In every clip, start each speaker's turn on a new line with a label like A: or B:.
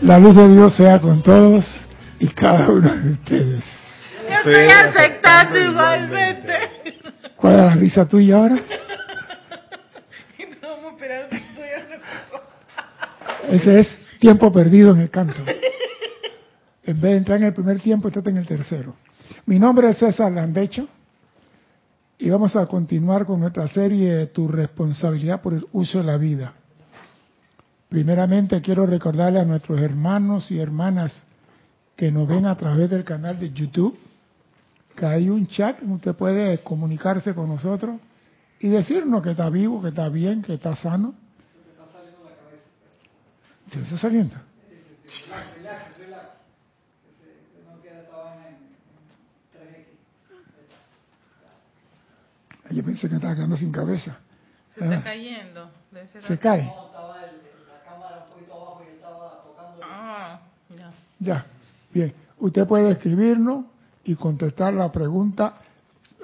A: La luz de Dios sea con todos y cada uno de ustedes.
B: Yo estoy aceptando igualmente.
A: ¿Cuál es la risa tuya ahora?
B: Estamos esperando que estoy
A: Ese es tiempo perdido en el canto. En vez de entrar en el primer tiempo, estás en el tercero. Mi nombre es César Landecho y vamos a continuar con esta serie de Tu responsabilidad por el uso de la vida. Primeramente quiero recordarle a nuestros hermanos y hermanas que nos ven a través del canal de YouTube que hay un chat donde usted puede comunicarse con nosotros y decirnos que está vivo, que está bien, que está sano. ¿Se está saliendo? Yo pensé que estaba quedando sin cabeza.
B: Se está cayendo. Debe ser
A: Se
B: la-
A: cae.
B: Ah, ya.
A: Ya. Bien. Usted puede escribirnos y contestar la pregunta,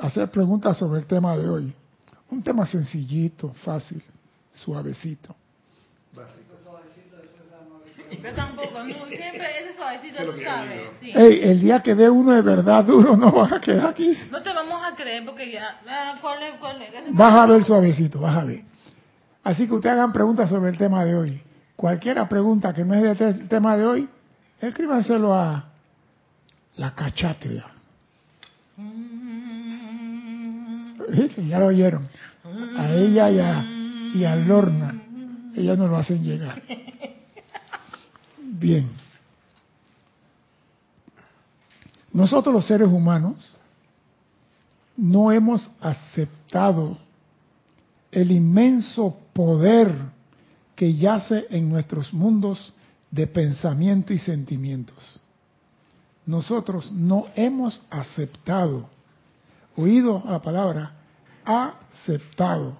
A: hacer preguntas sobre el tema de hoy. Un tema sencillito, fácil, suavecito.
B: Yo tampoco, no, siempre ese suavecito, tú sabes. Sí.
A: Ey, el día que dé uno de verdad duro no vas a quedar aquí.
B: No te vamos a creer porque ya. ah, ¿Cuál es? ¿Cuál es?
A: Vas a ver suavecito, vas a ver. Así que ustedes hagan preguntas sobre el tema de hoy. Cualquiera pregunta que no es del tema de hoy, escríbanselo a la cachatria. ¿Viste? Ya lo oyeron. A ella y a, y a Lorna. Ellas nos lo hacen llegar. Bien. Nosotros los seres humanos no hemos aceptado el inmenso poder que yace en nuestros mundos de pensamiento y sentimientos. Nosotros no hemos aceptado, oído la palabra, aceptado.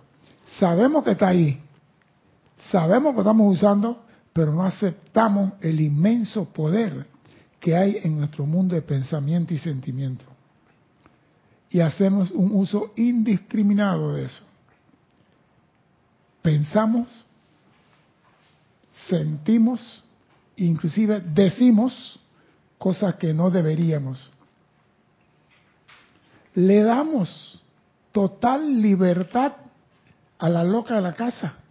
A: Sabemos que está ahí, sabemos que estamos usando, pero no aceptamos el inmenso poder que hay en nuestro mundo de pensamiento y sentimiento. Y hacemos un uso indiscriminado de eso. Pensamos, sentimos, inclusive decimos cosas que no deberíamos. Le damos total libertad a la loca de la casa.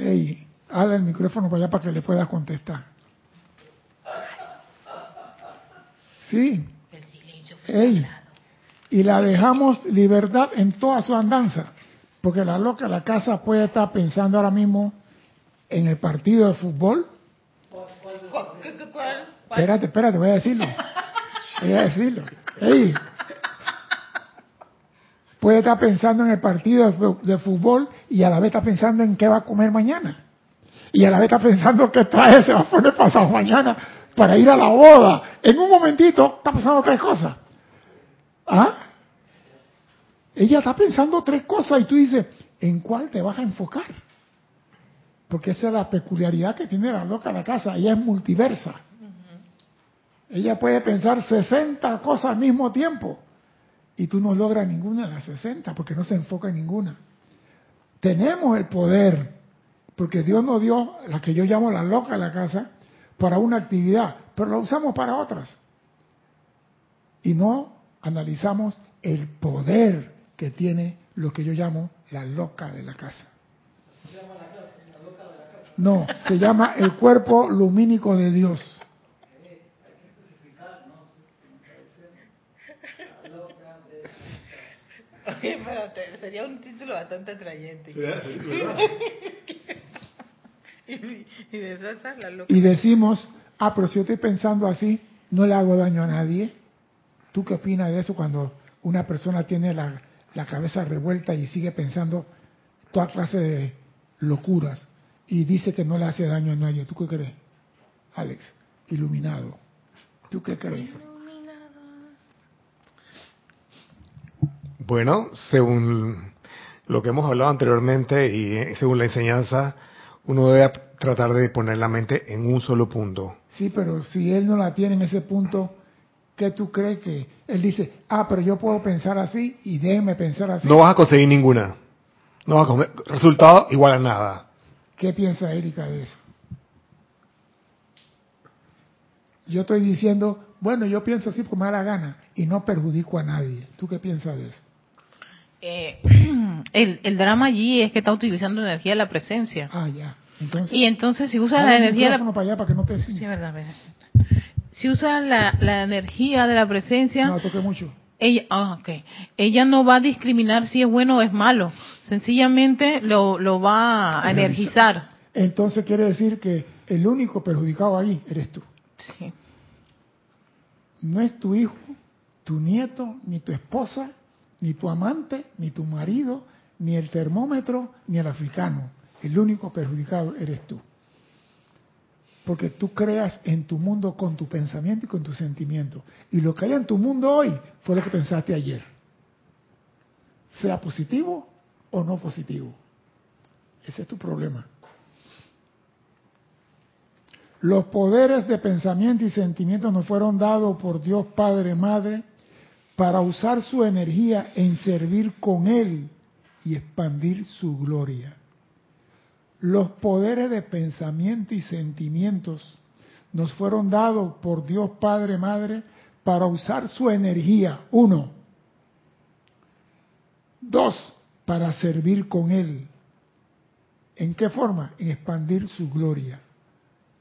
A: Ey, habla el micrófono para allá para que le puedas contestar. Sí.
B: El silencio fue
A: Ey, y la dejamos libertad en toda su andanza, porque la loca de la casa puede estar pensando ahora mismo en el partido de fútbol.
B: ¿Cu- qué- qué- ¿Cuál? ¿Cuál?
A: Espérate, espérate, voy a decirlo. Voy a decirlo. Ey. Puede estar pensando en el partido de fútbol y a la vez está pensando en qué va a comer mañana. Y a la vez está pensando qué traje se va a poner pasado mañana para ir a la boda. En un momentito está pasando tres cosas. ¿Ah? Ella está pensando tres cosas y tú dices, ¿en cuál te vas a enfocar? Porque esa es la peculiaridad que tiene la loca de la casa. Ella es multiversa. Ella puede pensar 60 cosas al mismo tiempo y tú no logras ninguna de las 60 porque no se enfoca en ninguna. Tenemos el poder, porque Dios nos dio la que yo llamo la loca de la casa para una actividad, pero la usamos para otras. Y no analizamos el poder que tiene lo que yo llamo la loca de la casa. No, se llama el cuerpo lumínico de Dios.
B: Oye, espérate, sería un título bastante atrayente. y, y de César la loca.
A: Y decimos, ah, pero si yo estoy pensando así, no le hago daño a nadie. ¿Tú qué opinas de eso cuando una persona tiene la, la cabeza revuelta y sigue pensando toda clase de locuras y dice que no le hace daño a nadie? ¿Tú qué crees? Alex, iluminado. ¿Tú qué crees?
C: Bueno, según lo que hemos hablado anteriormente y eh, según la enseñanza, uno debe tratar de poner la mente en un solo punto.
A: Sí, pero si él no la tiene en ese punto, ¿qué tú crees que él dice? Ah, pero yo puedo pensar así y déjeme pensar así.
C: No vas a conseguir ninguna. No vas a conseguir resultado igual a nada.
A: ¿Qué piensa Erika de eso? Yo estoy diciendo, bueno, yo pienso así porque me da la gana y no perjudico a nadie. ¿Tú qué piensas de eso?
B: Eh, el, el drama allí es que está utilizando energía de la presencia.
A: Ah, ya. Entonces,
B: Y entonces si usa la energía la
A: para allá para que no te
B: Sí, verdad, verdad. Si usa la, la energía de la presencia,
A: No, toque mucho.
B: ella, ah, ok. ella no va a discriminar si es bueno o es malo. Sencillamente lo, lo va a energizar.
A: Entonces quiere decir que el único perjudicado ahí eres tú.
B: Sí.
A: No es tu hijo, tu nieto, ni tu esposa, ni tu amante, ni tu marido, ni el termómetro, ni el africano. El único perjudicado eres tú. Porque tú creas en tu mundo con tu pensamiento y con tu sentimiento. Y lo que hay en tu mundo hoy fue lo que pensaste ayer. Sea positivo o no positivo. Ese es tu problema. Los poderes de pensamiento y sentimiento nos fueron dados por Dios Padre Madre para usar su energía en servir con Él y expandir su gloria. Los poderes de pensamiento y sentimientos nos fueron dados por Dios Padre Madre para usar su energía, uno. Dos, para servir con Él. ¿En qué forma? En expandir su gloria.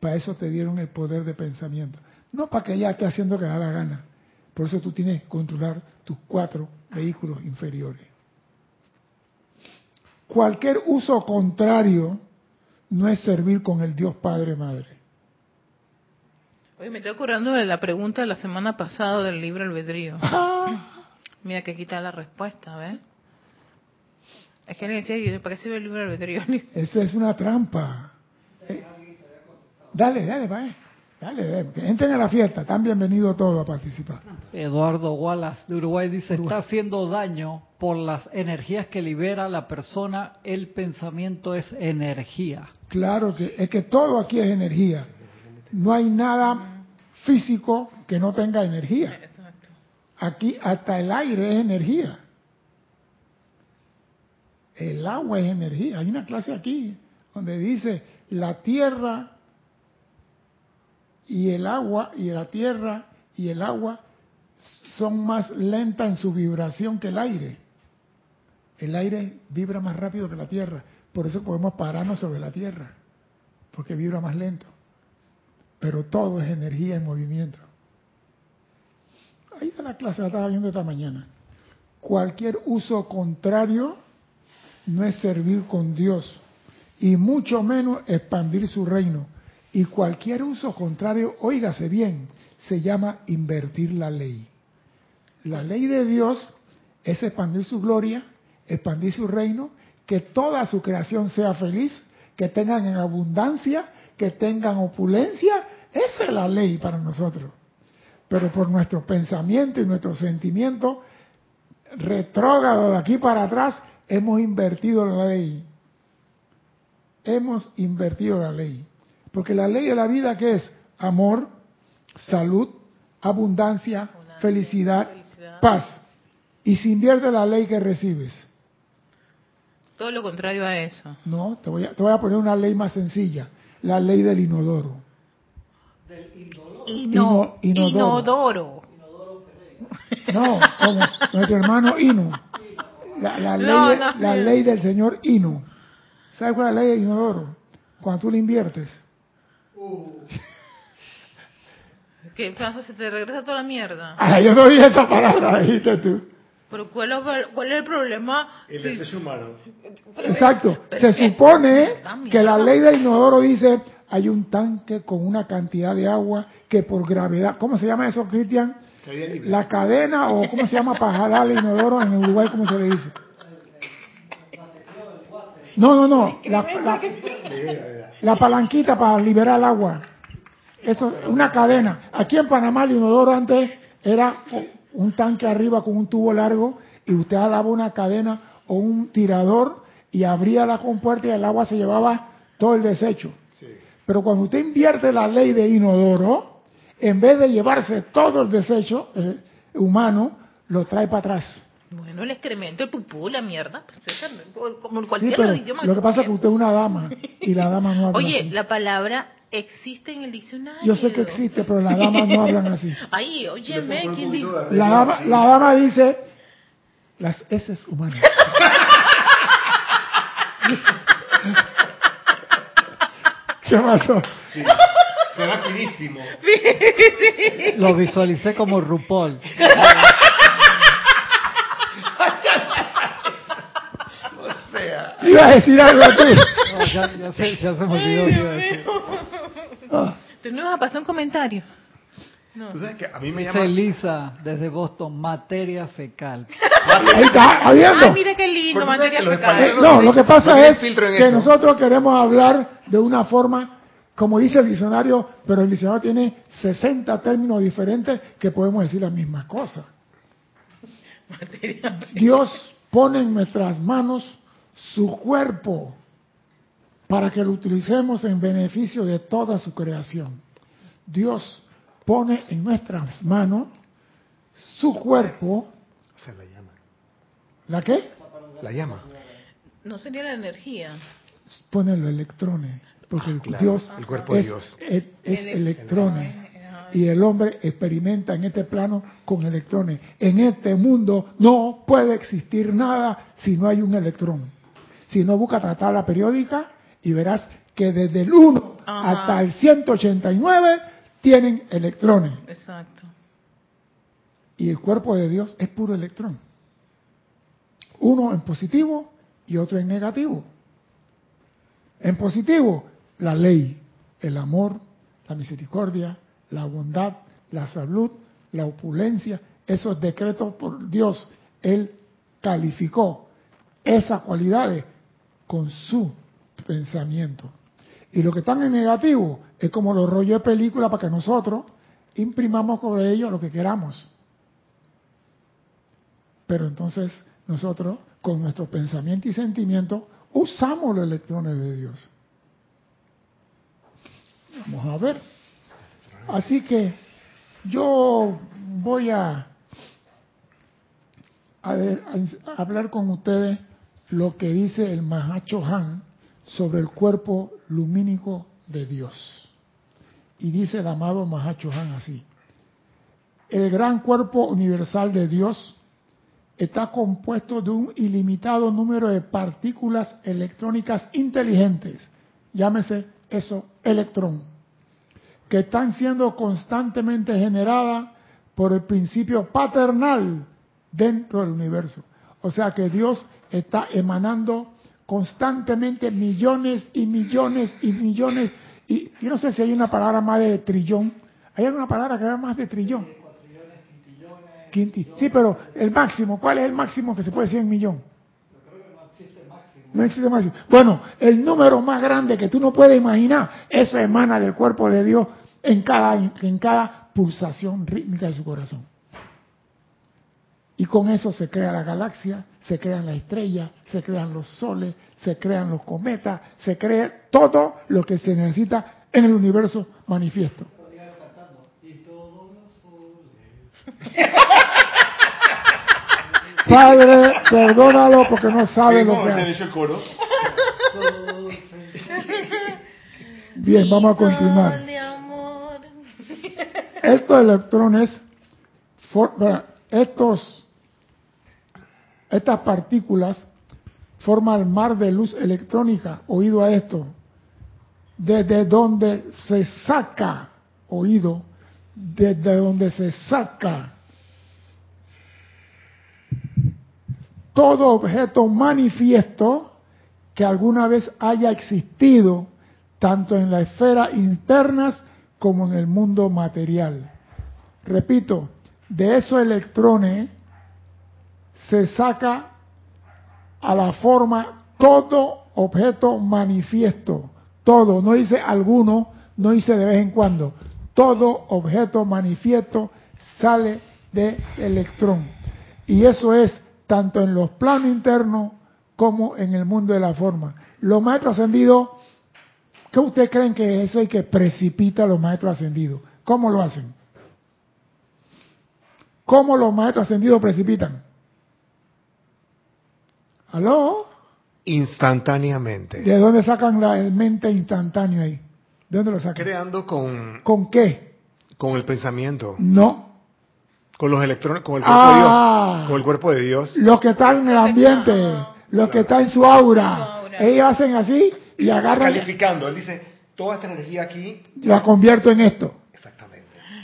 A: Para eso te dieron el poder de pensamiento. No para que ella esté haciendo que da la gana. Por eso tú tienes que controlar tus cuatro vehículos inferiores. Cualquier uso contrario no es servir con el Dios Padre Madre.
B: Oye, me estoy acordando de la pregunta de la semana pasada del libro albedrío.
A: Ah,
B: Mira que quita la respuesta, ¿ves? Es que alguien decía, ¿para qué sirve el libro albedrío?
A: Eso es una trampa. Eh, dale, dale, va. Dale, que entren a la fiesta. Están bienvenidos todos a participar.
D: Eduardo Wallace de Uruguay dice,
A: Uruguay.
D: está haciendo daño por las energías que libera la persona, el pensamiento es energía.
A: Claro que es que todo aquí es energía. No hay nada físico que no tenga energía. Aquí hasta el aire es energía. El agua es energía. Hay una clase aquí donde dice la tierra y el agua y la tierra y el agua son más lentas en su vibración que el aire. El aire vibra más rápido que la tierra. Por eso podemos pararnos sobre la tierra, porque vibra más lento. Pero todo es energía en movimiento. Ahí está la clase, la estaba viendo esta mañana. Cualquier uso contrario no es servir con Dios y mucho menos expandir su reino. Y cualquier uso contrario, óigase bien, se llama invertir la ley. La ley de Dios es expandir su gloria, expandir su reino, que toda su creación sea feliz, que tengan en abundancia, que tengan opulencia. Esa es la ley para nosotros. Pero por nuestro pensamiento y nuestro sentimiento retrógrado de aquí para atrás, hemos invertido la ley. Hemos invertido la ley. Porque la ley de la vida que es amor, salud, abundancia, felicidad, paz. Y si invierte la ley que recibes.
B: Todo lo contrario a eso.
A: No, te voy a, te voy a poner una ley más sencilla. La ley del inodoro. Ino- inodoro.
B: inodoro.
A: No, como nuestro hermano Ino. La, la ley,
B: No,
A: de-
B: no,
A: la
B: no.
A: ley del señor Ino. ¿Sabes cuál es la ley del inodoro? Cuando tú le inviertes.
B: ¿Qué pasa? Se te regresa toda la mierda.
A: Ah, yo no oí esa palabra, dijiste tú.
B: Pero ¿cuál, es- cuál es el problema?
C: El desecho humano.
A: Exacto. Se supone que la ley del inodoro dice, hay un tanque con una cantidad de agua que por gravedad, ¿cómo se llama eso, Cristian? La cadena o cómo se llama para jalar el inodoro en Uruguay, ¿cómo se le dice? No, no, no. La, la- la palanquita para liberar el agua. Eso, una cadena. Aquí en Panamá el inodoro antes era un tanque arriba con un tubo largo y usted daba una cadena o un tirador y abría la compuerta y el agua se llevaba todo el desecho. Pero cuando usted invierte la ley de inodoro, en vez de llevarse todo el desecho eh, humano, lo trae para atrás.
B: Bueno, el excremento, el pupú, la mierda, César, como en
A: Sí,
B: cualquier
A: pero
B: idioma.
A: lo que pasa es que usted es una dama y la dama no habla
B: Oye,
A: así.
B: la palabra existe en el diccionario.
A: Yo sé que existe, pero las damas no hablan así.
B: Ay, óyeme, ¿quién dijo?
A: La dama, la dama dice las heces humanas. ¿Qué pasó?
C: Será finísimo.
D: Lo visualicé como RuPaul.
C: Sea.
A: Iba a decir algo tú.
D: No, ya, ya se, ya se me olvidó que iba a decir.
A: Ah,
B: ¿Te no vas a pasar un comentario? No.
C: Tú sabes que a mí me llama.
D: Elisa desde Boston, materia fecal.
A: ahí está, ¿habiendo?
B: Ay, mira qué lindo, materia fecal.
A: Eh, no, lo que
C: No
A: pasa
C: tienen
A: es que
C: eso.
A: nosotros queremos hablar de una forma, como dice el diccionario, pero el diccionario tiene 60 términos diferentes que podemos decir la misma cosa. Dios pone en nuestras manos su cuerpo para que lo utilicemos en beneficio de toda su creación. Dios pone en nuestras manos su cuerpo,
C: O sea, la llama.
A: ¿la qué?
C: La llama.
B: No sería la energía.
A: pone los electrones, porque el
C: Claro,
A: Dios
C: el cuerpo de
A: es,
C: Dios.
A: es- es
B: El-
A: electrones. Y el hombre experimenta en este plano con electrones. En este mundo no puede existir nada si no hay un electrón. Si no busca tratar la periódica y verás que desde el 1
B: Ajá.
A: hasta el 189 tienen electrones.
B: Exacto.
A: Y el cuerpo de Dios es puro electrón. Uno en positivo y otro en negativo. En positivo, la ley, el amor, la misericordia, la bondad, la salud, la opulencia, esos decretos por Dios, Él calificó esas cualidades con su pensamiento. Y lo que están en negativo es como los rollos de película para que nosotros imprimamos sobre ellos lo que queramos. Pero entonces nosotros, con nuestro pensamiento y sentimiento, usamos los electrones de Dios. Vamos a ver. Así que yo voy a, a, a hablar con ustedes lo que dice el Mahacho Han sobre el cuerpo lumínico de Dios. Y dice el amado Mahacho Han así. El gran cuerpo universal de Dios está compuesto de un ilimitado número de partículas electrónicas inteligentes, llámese eso electrón, que están siendo constantemente generadas por el principio paternal dentro del universo. O sea que Dios está emanando constantemente millones y millones y millones. Y yo no sé si hay una palabra más de trillón. ¿Hay alguna palabra que haya más de trillón? Quinti. Sí, pero el máximo, ¿cuál es el máximo que se puede decir en millón? No existe máximo. Bueno, el número más grande que tú no puedes imaginar, eso emana del cuerpo de Dios en cada, en cada pulsación rítmica de su corazón. Y con eso se crea la galaxia, se crean las estrellas, se crean los soles, se crean los cometas, se crea todo lo que se necesita en el universo manifiesto. Padre, perdónalo porque no sabe lo que hace.
C: el coro.
A: Bien, vamos a continuar. Estos electrones, for- vea, estos, estas partículas forman el mar de luz electrónica, oído a esto, desde donde se saca, oído, desde donde se saca todo objeto manifiesto que alguna vez haya existido, tanto en la esfera internas como en el mundo material. Repito, de esos electrones se saca a la forma todo objeto manifiesto, todo, no dice alguno, no dice de vez en cuando, todo objeto manifiesto sale del electrón. Y eso es tanto en los planos internos como en el mundo de la forma. Los maestros ascendidos, ¿qué ustedes creen que eso hay que precipita a los maestros ascendidos? ¿Cómo lo hacen? ¿Cómo los maestros ascendidos precipitan? ¿Aló?
C: Instantáneamente.
A: ¿De dónde sacan la el mente instantáneo ahí? ¿De dónde lo sacan?
C: Creando con,
A: ¿Con qué?
C: con el pensamiento,
A: No.
C: con los electrones, con el cuerpo
A: Ah.
C: de Dios. Con el cuerpo de Dios.
A: Los que están en el ambiente, los que están en Su aura. ellos hacen así y agarran,
C: Calificando. Él dice, toda esta energía aquí.
A: la convierto en esto.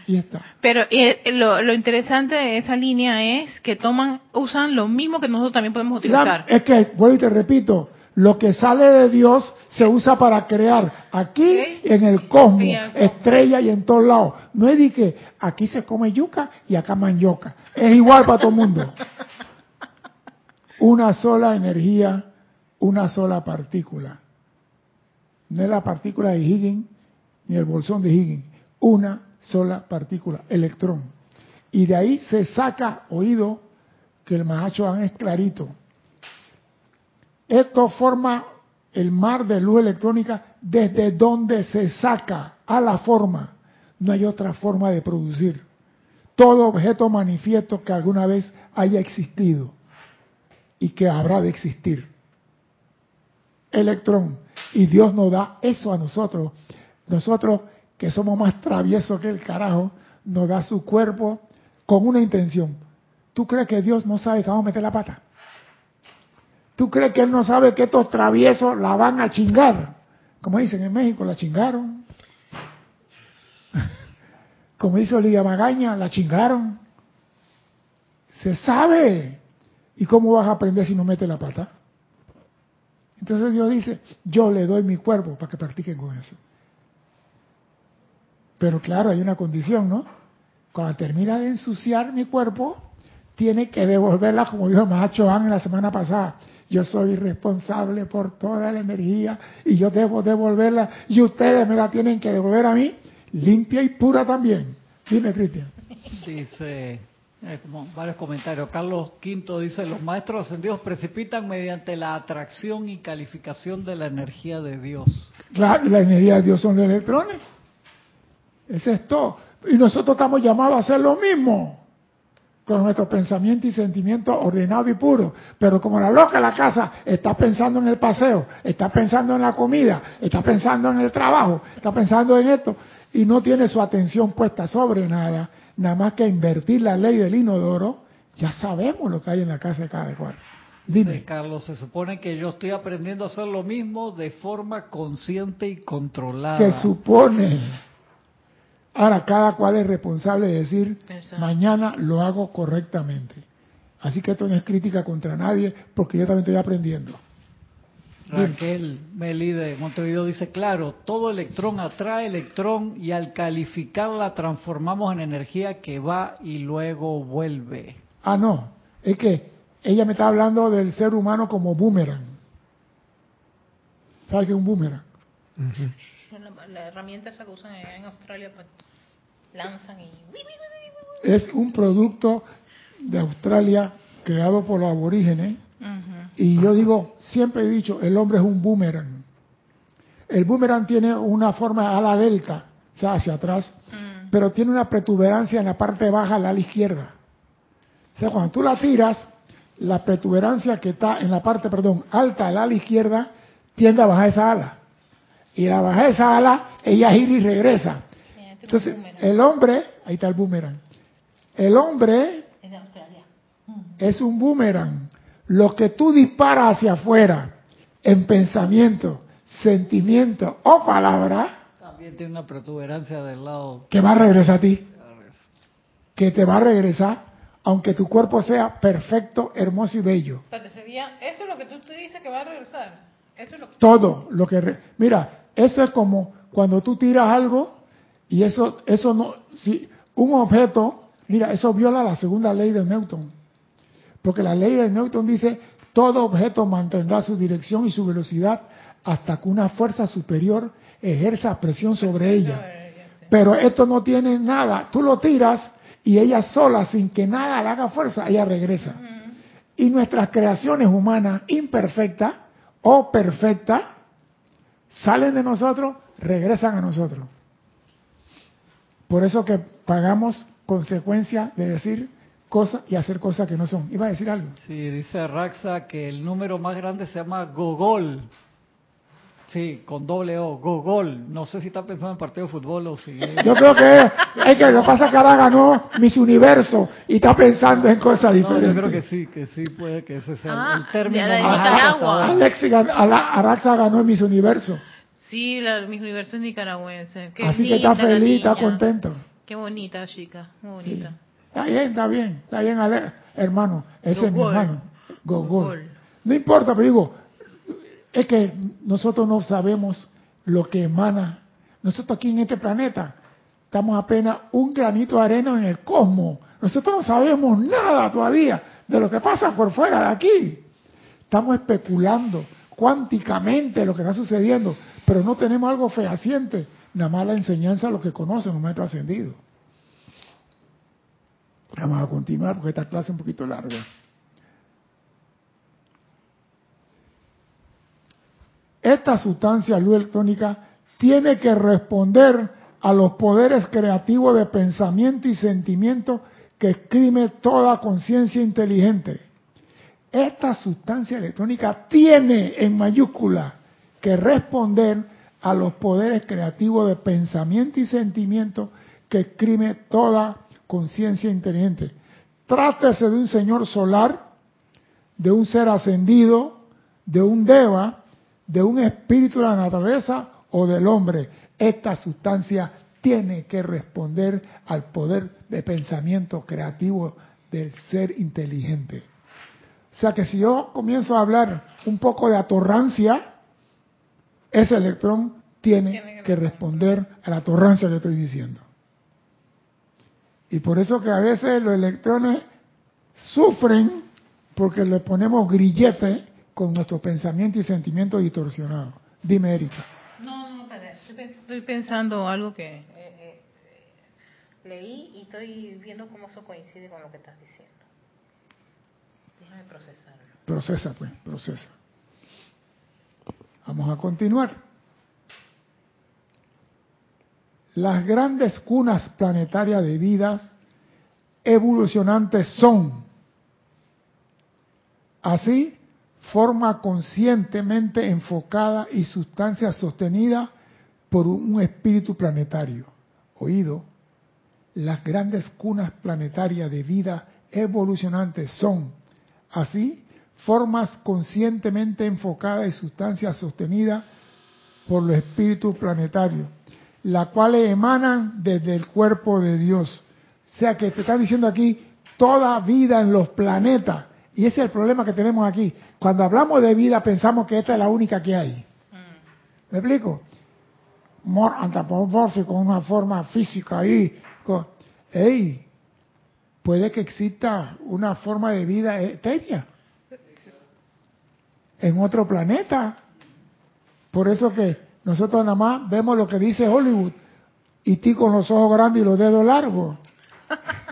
A: Y está.
B: Pero eh, lo, lo interesante de esa línea es que toman, usan lo mismo que nosotros también podemos
A: La-
B: utilizar.
A: es que, vuelvo y te repito, lo que sale de Dios se usa para crear aquí en el cosmos,
B: el cosmos.
A: estrella y en todos lados. No es de que aquí se come yuca y acá mandioca. Es igual para todo el mundo. Una sola energía, una sola partícula. No es la partícula de Higgins ni el bolsón de Higgins. Una sola partícula, electrón. Y de ahí se saca, oído, que el Mahacho es clarito. Esto forma el mar de luz electrónica desde donde se saca a la forma. No hay otra forma de producir. Todo objeto manifiesto que alguna vez haya existido y que habrá de existir. Electrón. Y Dios nos da eso a nosotros. Nosotros que somos más traviesos que el carajo, nos da su cuerpo con una intención. ¿Tú crees que Dios no sabe que vamos meter la pata? ¿Tú crees que Él no sabe que estos traviesos la van a chingar? Como dicen en México, la chingaron. Como hizo Lidia Magaña, la chingaron. Se sabe. ¿Y cómo vas a aprender si no metes la pata? Entonces Dios dice, yo le doy mi cuerpo para que practiquen con eso. Pero claro, hay una condición, ¿no? Cuando termina de ensuciar mi cuerpo, tiene que devolverla, como dijo Mahacho Han la semana pasada. Yo soy responsable por toda la energía y yo debo devolverla y ustedes me la tienen que devolver a mí limpia y pura también. Dime, Cristian.
D: Dice, eh, como varios comentarios. Carlos V dice, los maestros ascendidos precipitan mediante la atracción y calificación de la energía de Dios.
A: Claro, la energía de Dios son los electrones. Es todo. Y nosotros estamos llamados a hacer lo mismo con nuestro pensamiento y sentimiento ordenado y puro. Pero como la loca de la casa está pensando en el paseo, está pensando en la comida, está pensando en el trabajo, está pensando en esto, y no tiene su atención puesta sobre nada, nada más que invertir la ley del inodoro, ya sabemos lo que hay en la casa de cada cual. Dime.
D: Carlos, se supone que yo estoy aprendiendo a hacer lo mismo de forma consciente y controlada.
A: Se supone. Ahora, cada cual es responsable de decir,
B: Exacto.
A: mañana lo hago correctamente. Así que esto no es crítica contra nadie, porque yo también estoy aprendiendo.
D: Raquel Meli de Montevideo dice, claro, todo electrón atrae electrón y al calificarla transformamos en energía que va y luego vuelve.
A: Ah, no, es que ella me está hablando del ser humano como boomerang. ¿Sabe qué es un boomerang?
B: La, la herramienta esa que usan allá en Australia, pues lanzan y...
A: Es un producto de Australia creado por los aborígenes. Y yo digo, siempre he dicho, el hombre es un boomerang. El boomerang tiene una forma a la delta, o sea, hacia atrás,
B: Mm.
A: pero tiene una protuberancia en la parte baja, al ala izquierda. O sea, cuando tú la tiras, la protuberancia que está en la parte, perdón, alta al ala izquierda, tiende a bajar esa ala. Y la baja esa ala, ella gira y regresa. Entonces,
B: boomerang.
A: el hombre, ahí está el boomerang. El hombre
B: Es de Australia.
A: es un boomerang. Lo que tú disparas hacia afuera en pensamiento, sentimiento o palabra,
D: También tiene una protuberancia del lado.
A: que va a regresar a ti. Que te va a regresar, aunque tu cuerpo sea perfecto, hermoso y bello.
B: Sería, eso es lo que tú te dices que va a regresar. Eso es lo que...
A: Todo lo que... re- Mira, eso es como cuando tú tiras algo y eso, eso no... Si un objeto, mira, eso viola la segunda ley de Newton. Porque la ley de Newton dice, todo objeto mantendrá su dirección y su velocidad hasta que una fuerza superior ejerza presión sobre ella. Pero esto no tiene nada. Tú lo tiras y ella sola, sin que nada le haga fuerza, ella regresa. Y nuestras creaciones humanas imperfectas o perfectas salen de nosotros, regresan a nosotros. Por eso que pagamos consecuencia de decir cosas y hacer cosas que no son. Iba a decir algo.
D: Sí, dice Raxa que el número más grande se llama Gogol. Sí, con doble O, Gogol. No sé si está pensando en partido de fútbol o si...
A: Yo creo que es, es que lo que pasa es que ahora ganó Miss Universo y está pensando en cosas
D: No,
A: diferentes.
D: yo creo que sí, que sí puede que ese sea
B: Ah,
D: el término
B: de Nicaragua.
A: Alexi Araxa ganó Miss Universo.
B: Sí, la, mis universos nicaragüenses. Qué
A: Así que está feliz, está contento.
B: Qué bonita chica, muy
A: Sí.
B: bonita.
A: Está bien, está bien, está bien, Ale- hermano. Ese es mi hermano. Gogol.
B: Gogol.
A: No importa, pero digo, es que nosotros no sabemos lo que emana. Nosotros aquí en este planeta estamos apenas un granito de arena en el cosmos. Nosotros no sabemos nada todavía de lo que pasa por fuera de aquí. Estamos especulando cuánticamente lo que está sucediendo, pero no tenemos algo fehaciente, nada más la enseñanza de lo que conocen los maestros ascendidos. Vamos a continuar porque esta clase es un poquito larga. Esta sustancia luz electrónica tiene que responder a los poderes creativos de pensamiento y sentimiento que exprime toda conciencia inteligente. Esta sustancia electrónica tiene en mayúscula que responder a los poderes creativos de pensamiento y sentimiento que exprime toda conciencia inteligente. Trátese de un señor solar, de un ser ascendido, de un deva, de un espíritu de la naturaleza o del hombre. Esta sustancia tiene que responder al poder de pensamiento creativo del ser inteligente. O sea que si yo comienzo a hablar un poco de atorrancia, ese electrón tiene,
B: que
A: responder a la atorrancia que estoy diciendo. Y por eso que a veces los electrones sufren porque le ponemos grillete con nuestro pensamiento y sentimiento distorsionado. Dime, Erika.
B: No, no, estoy, pens- estoy pensando algo que eh, eh, leí y estoy viendo cómo eso coincide con lo que estás diciendo. Déjame procesarlo.
A: Procesa, pues, procesa. Vamos a continuar. Las grandes cunas planetarias de vidas evolucionantes son, así, forma conscientemente enfocada y sustancia sostenida por un espíritu planetario. Oído, las grandes cunas planetarias de vida evolucionantes son, así, formas conscientemente enfocadas y sustancias sostenidas por los espíritus planetarios, las cuales emanan desde el cuerpo de Dios. O sea que te están diciendo aquí toda vida en los planetas. Y ese es el problema que tenemos aquí. Cuando hablamos de vida pensamos que esta es la única que hay. ¿Me explico? More antropomórfico, una forma física ahí. con- ¡Ey! Puede que exista una forma de vida etérea en otro planeta. Por eso que nosotros nada más vemos lo que dice Hollywood y ti con los ojos grandes y los dedos largos.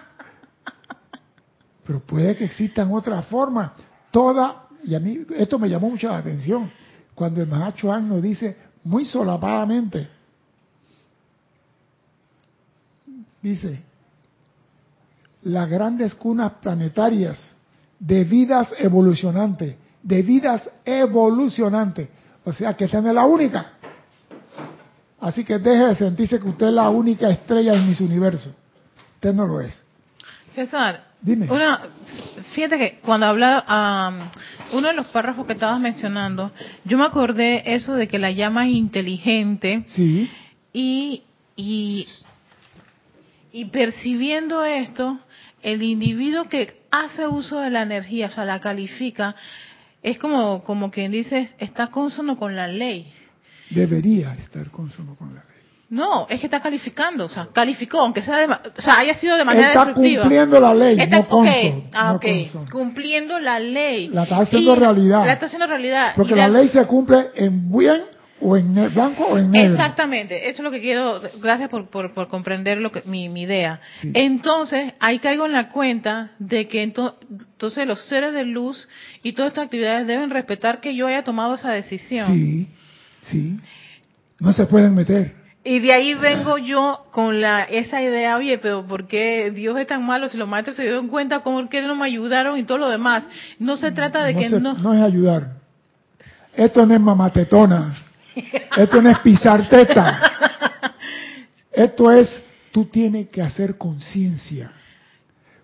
A: Pero puede que existan otras formas. Toda, y a mí esto me llamó mucho la atención, cuando el Mahachuan nos dice muy solapadamente, dice, las grandes cunas planetarias de vidas evolucionantes, de vidas evolucionantes. O sea que esta es la única. Así que deje de sentirse que usted es la única estrella en mis universos. Usted no lo es.
B: César,
A: Dime.
B: Una, fíjate que cuando habla am, uno de los párrafos que estabas mencionando, yo me acordé eso de que la llama es inteligente
A: Sí,
B: y, y, y percibiendo esto, el individuo que hace uso de la energía, o sea, la califica, es como, como quien dice, está consono con la ley.
A: debería estar consono con la ley.
B: No, es que está calificando, o sea, calificó, aunque sea de, o sea, haya sido de manera
A: Está
B: destructiva.
A: cumpliendo la ley,
B: Está-
A: no conso,
B: ok, ah,
A: no
B: ok,
A: conso.
B: cumpliendo la ley.
A: La está haciendo
B: Y
A: realidad.
B: La está haciendo realidad.
A: Porque la ley se cumple en bien o en blanco o en negro.
B: Exactamente, eso es lo que quiero, gracias por, por, por comprender lo que, mi, mi idea.
A: Sí.
B: Entonces, ahí caigo en la cuenta de que ento- entonces los seres de luz y todas estas actividades deben respetar que yo haya tomado esa decisión.
A: Sí, sí. No se pueden meter.
B: Y de ahí vengo yo con la esa idea, oye, pero ¿por qué Dios es tan malo si los maestros se dieron cuenta cómo que no me ayudaron y todo lo demás? No se trata de que
A: se-
B: no...
A: no es ayudar. Esto no es mamatetona. Esto no es pisar teta. Esto es, tú tienes que hacer conciencia.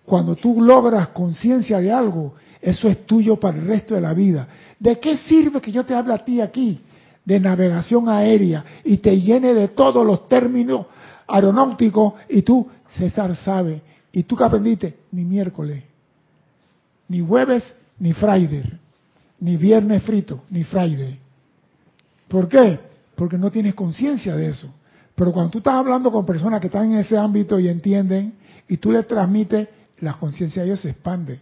A: Cuando tú logras conciencia de algo, eso es tuyo para el resto de la vida. ¿De qué sirve que yo te hable a ti aquí de navegación aérea y te llene de todos los términos aeronáuticos y tú, César sabe, y tú que aprendiste, ni miércoles, ni jueves, ni Friday, ni viernes frito, ni Friday. ¿Por qué? Porque no tienes conciencia de eso. Pero cuando tú estás hablando con personas que están en ese ámbito y entienden, y tú les transmites, la conciencia de ellos se expande.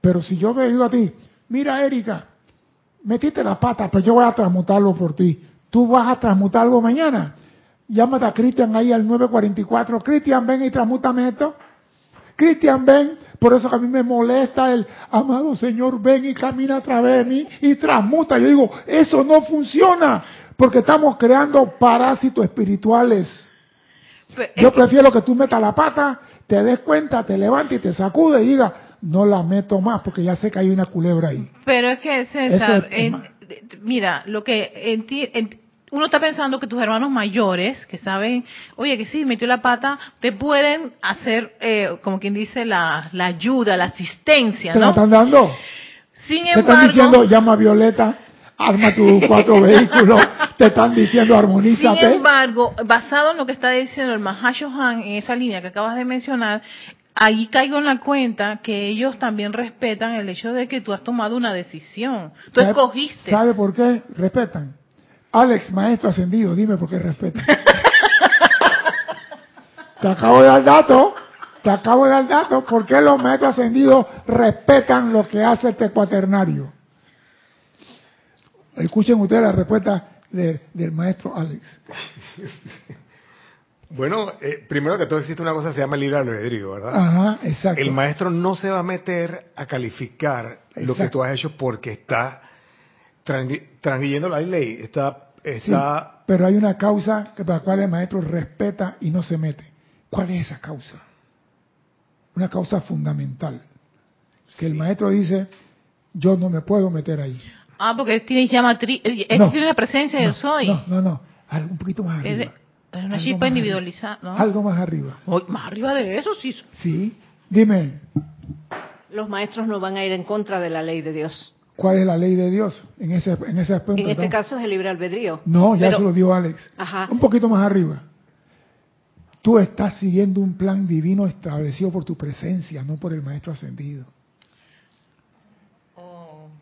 A: Pero si yo me digo a ti, mira Erika, metiste la pata, pero yo voy a transmutarlo por ti. ¿Tú vas a transmutar algo mañana? Llámate a Cristian ahí al 944. Cristian, ven y transmútame esto. Cristian, ven. Por eso que a mí me molesta el amado Señor, ven y camina a través de mí y transmuta. Yo digo, eso no funciona porque estamos creando parásitos espirituales. Yo prefiero que tú metas la pata, te des cuenta, te levantes y te sacude y diga, no la meto más porque ya sé que hay una culebra ahí.
B: Pero es que, César,
A: es
B: en- mira, lo que enti- en- uno está pensando que tus hermanos mayores, que saben, oye, que sí, metió la pata, te pueden hacer, eh, como quien dice, la, la ayuda, la asistencia,
A: ¿Te la
B: ¿no?
A: están dando?
B: Sin
A: Te están
B: embargo,
A: diciendo, llama a Violeta, arma tus cuatro vehículos, te están diciendo,
B: sin
A: armonízate.
B: embargo, basado en lo que está diciendo el Mahashohan en esa línea que acabas de mencionar, ahí caigo en la cuenta que ellos también respetan el hecho de que tú has tomado una decisión. Tú
A: ¿Sabe-
B: escogiste.
A: ¿Sabe por qué? Respetan. Alex, maestro ascendido, dime por qué respetan. te acabo de dar dato, te acabo de dar dato, ¿por qué los maestros ascendidos respetan lo que hace este cuaternario? Escuchen ustedes la respuesta de- del maestro Alex.
C: Bueno, eh, primero que todo existe una cosa que se llama libre albedrío, ¿verdad?
A: Ajá, exacto.
C: El maestro no se va a meter a calificar lo que tú has hecho porque está transgrediendo la ley, está,
A: Sí,
C: está
A: pero hay una causa que para la cual el maestro respeta y no se mete. ¿Cuál es esa causa? Una causa fundamental. Que el maestro dice, yo no me puedo meter ahí.
B: Ah, porque él tiene llama tri, él
A: No,
B: tiene la presencia del
A: No,
B: soy.
A: No, no, no. Algo un poquito más
B: Es,
A: arriba.
B: Es una
A: Algo
B: chispa
A: más
B: individualizada.
A: Algo más arriba.
B: Más arriba de eso, sí.
A: Sí. Dime,
E: Los maestros no van a ir en contra de la ley de Dios.
A: ¿cuál es la ley de Dios en ese, en ese aspecto?
E: En este
A: ¿no?
E: caso es el libre albedrío.
A: No, ya
E: Pero-
A: se lo dio Alex.
E: Ajá.
A: Un poquito más arriba. Tú estás siguiendo un plan divino establecido por tu presencia, no por el maestro ascendido.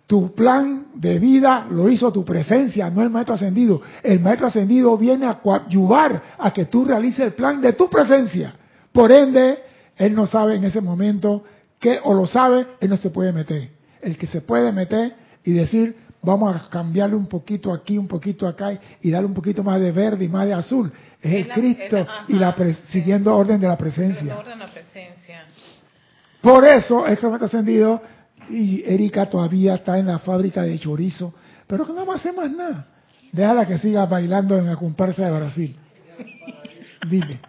A: Tu plan de vida lo hizo tu presencia, no el maestro ascendido. El maestro ascendido viene a coadyuvar a que tú realices el plan de tu presencia. Por ende, él no sabe en ese momento que, o lo sabe, él no se puede meter. El que se puede meter y decir, vamos a cambiarle un poquito aquí, un poquito acá y darle un poquito más de verde y más de azul. Es el Cristo y la pre- siguiendo orden de la presencia.
B: El orden de la presencia.
A: Por eso es que está ascendido y Erika todavía está en la fábrica de chorizo, pero que no va a hacer más nada. Déjala que siga bailando en la comparsa de Brasil. Dile,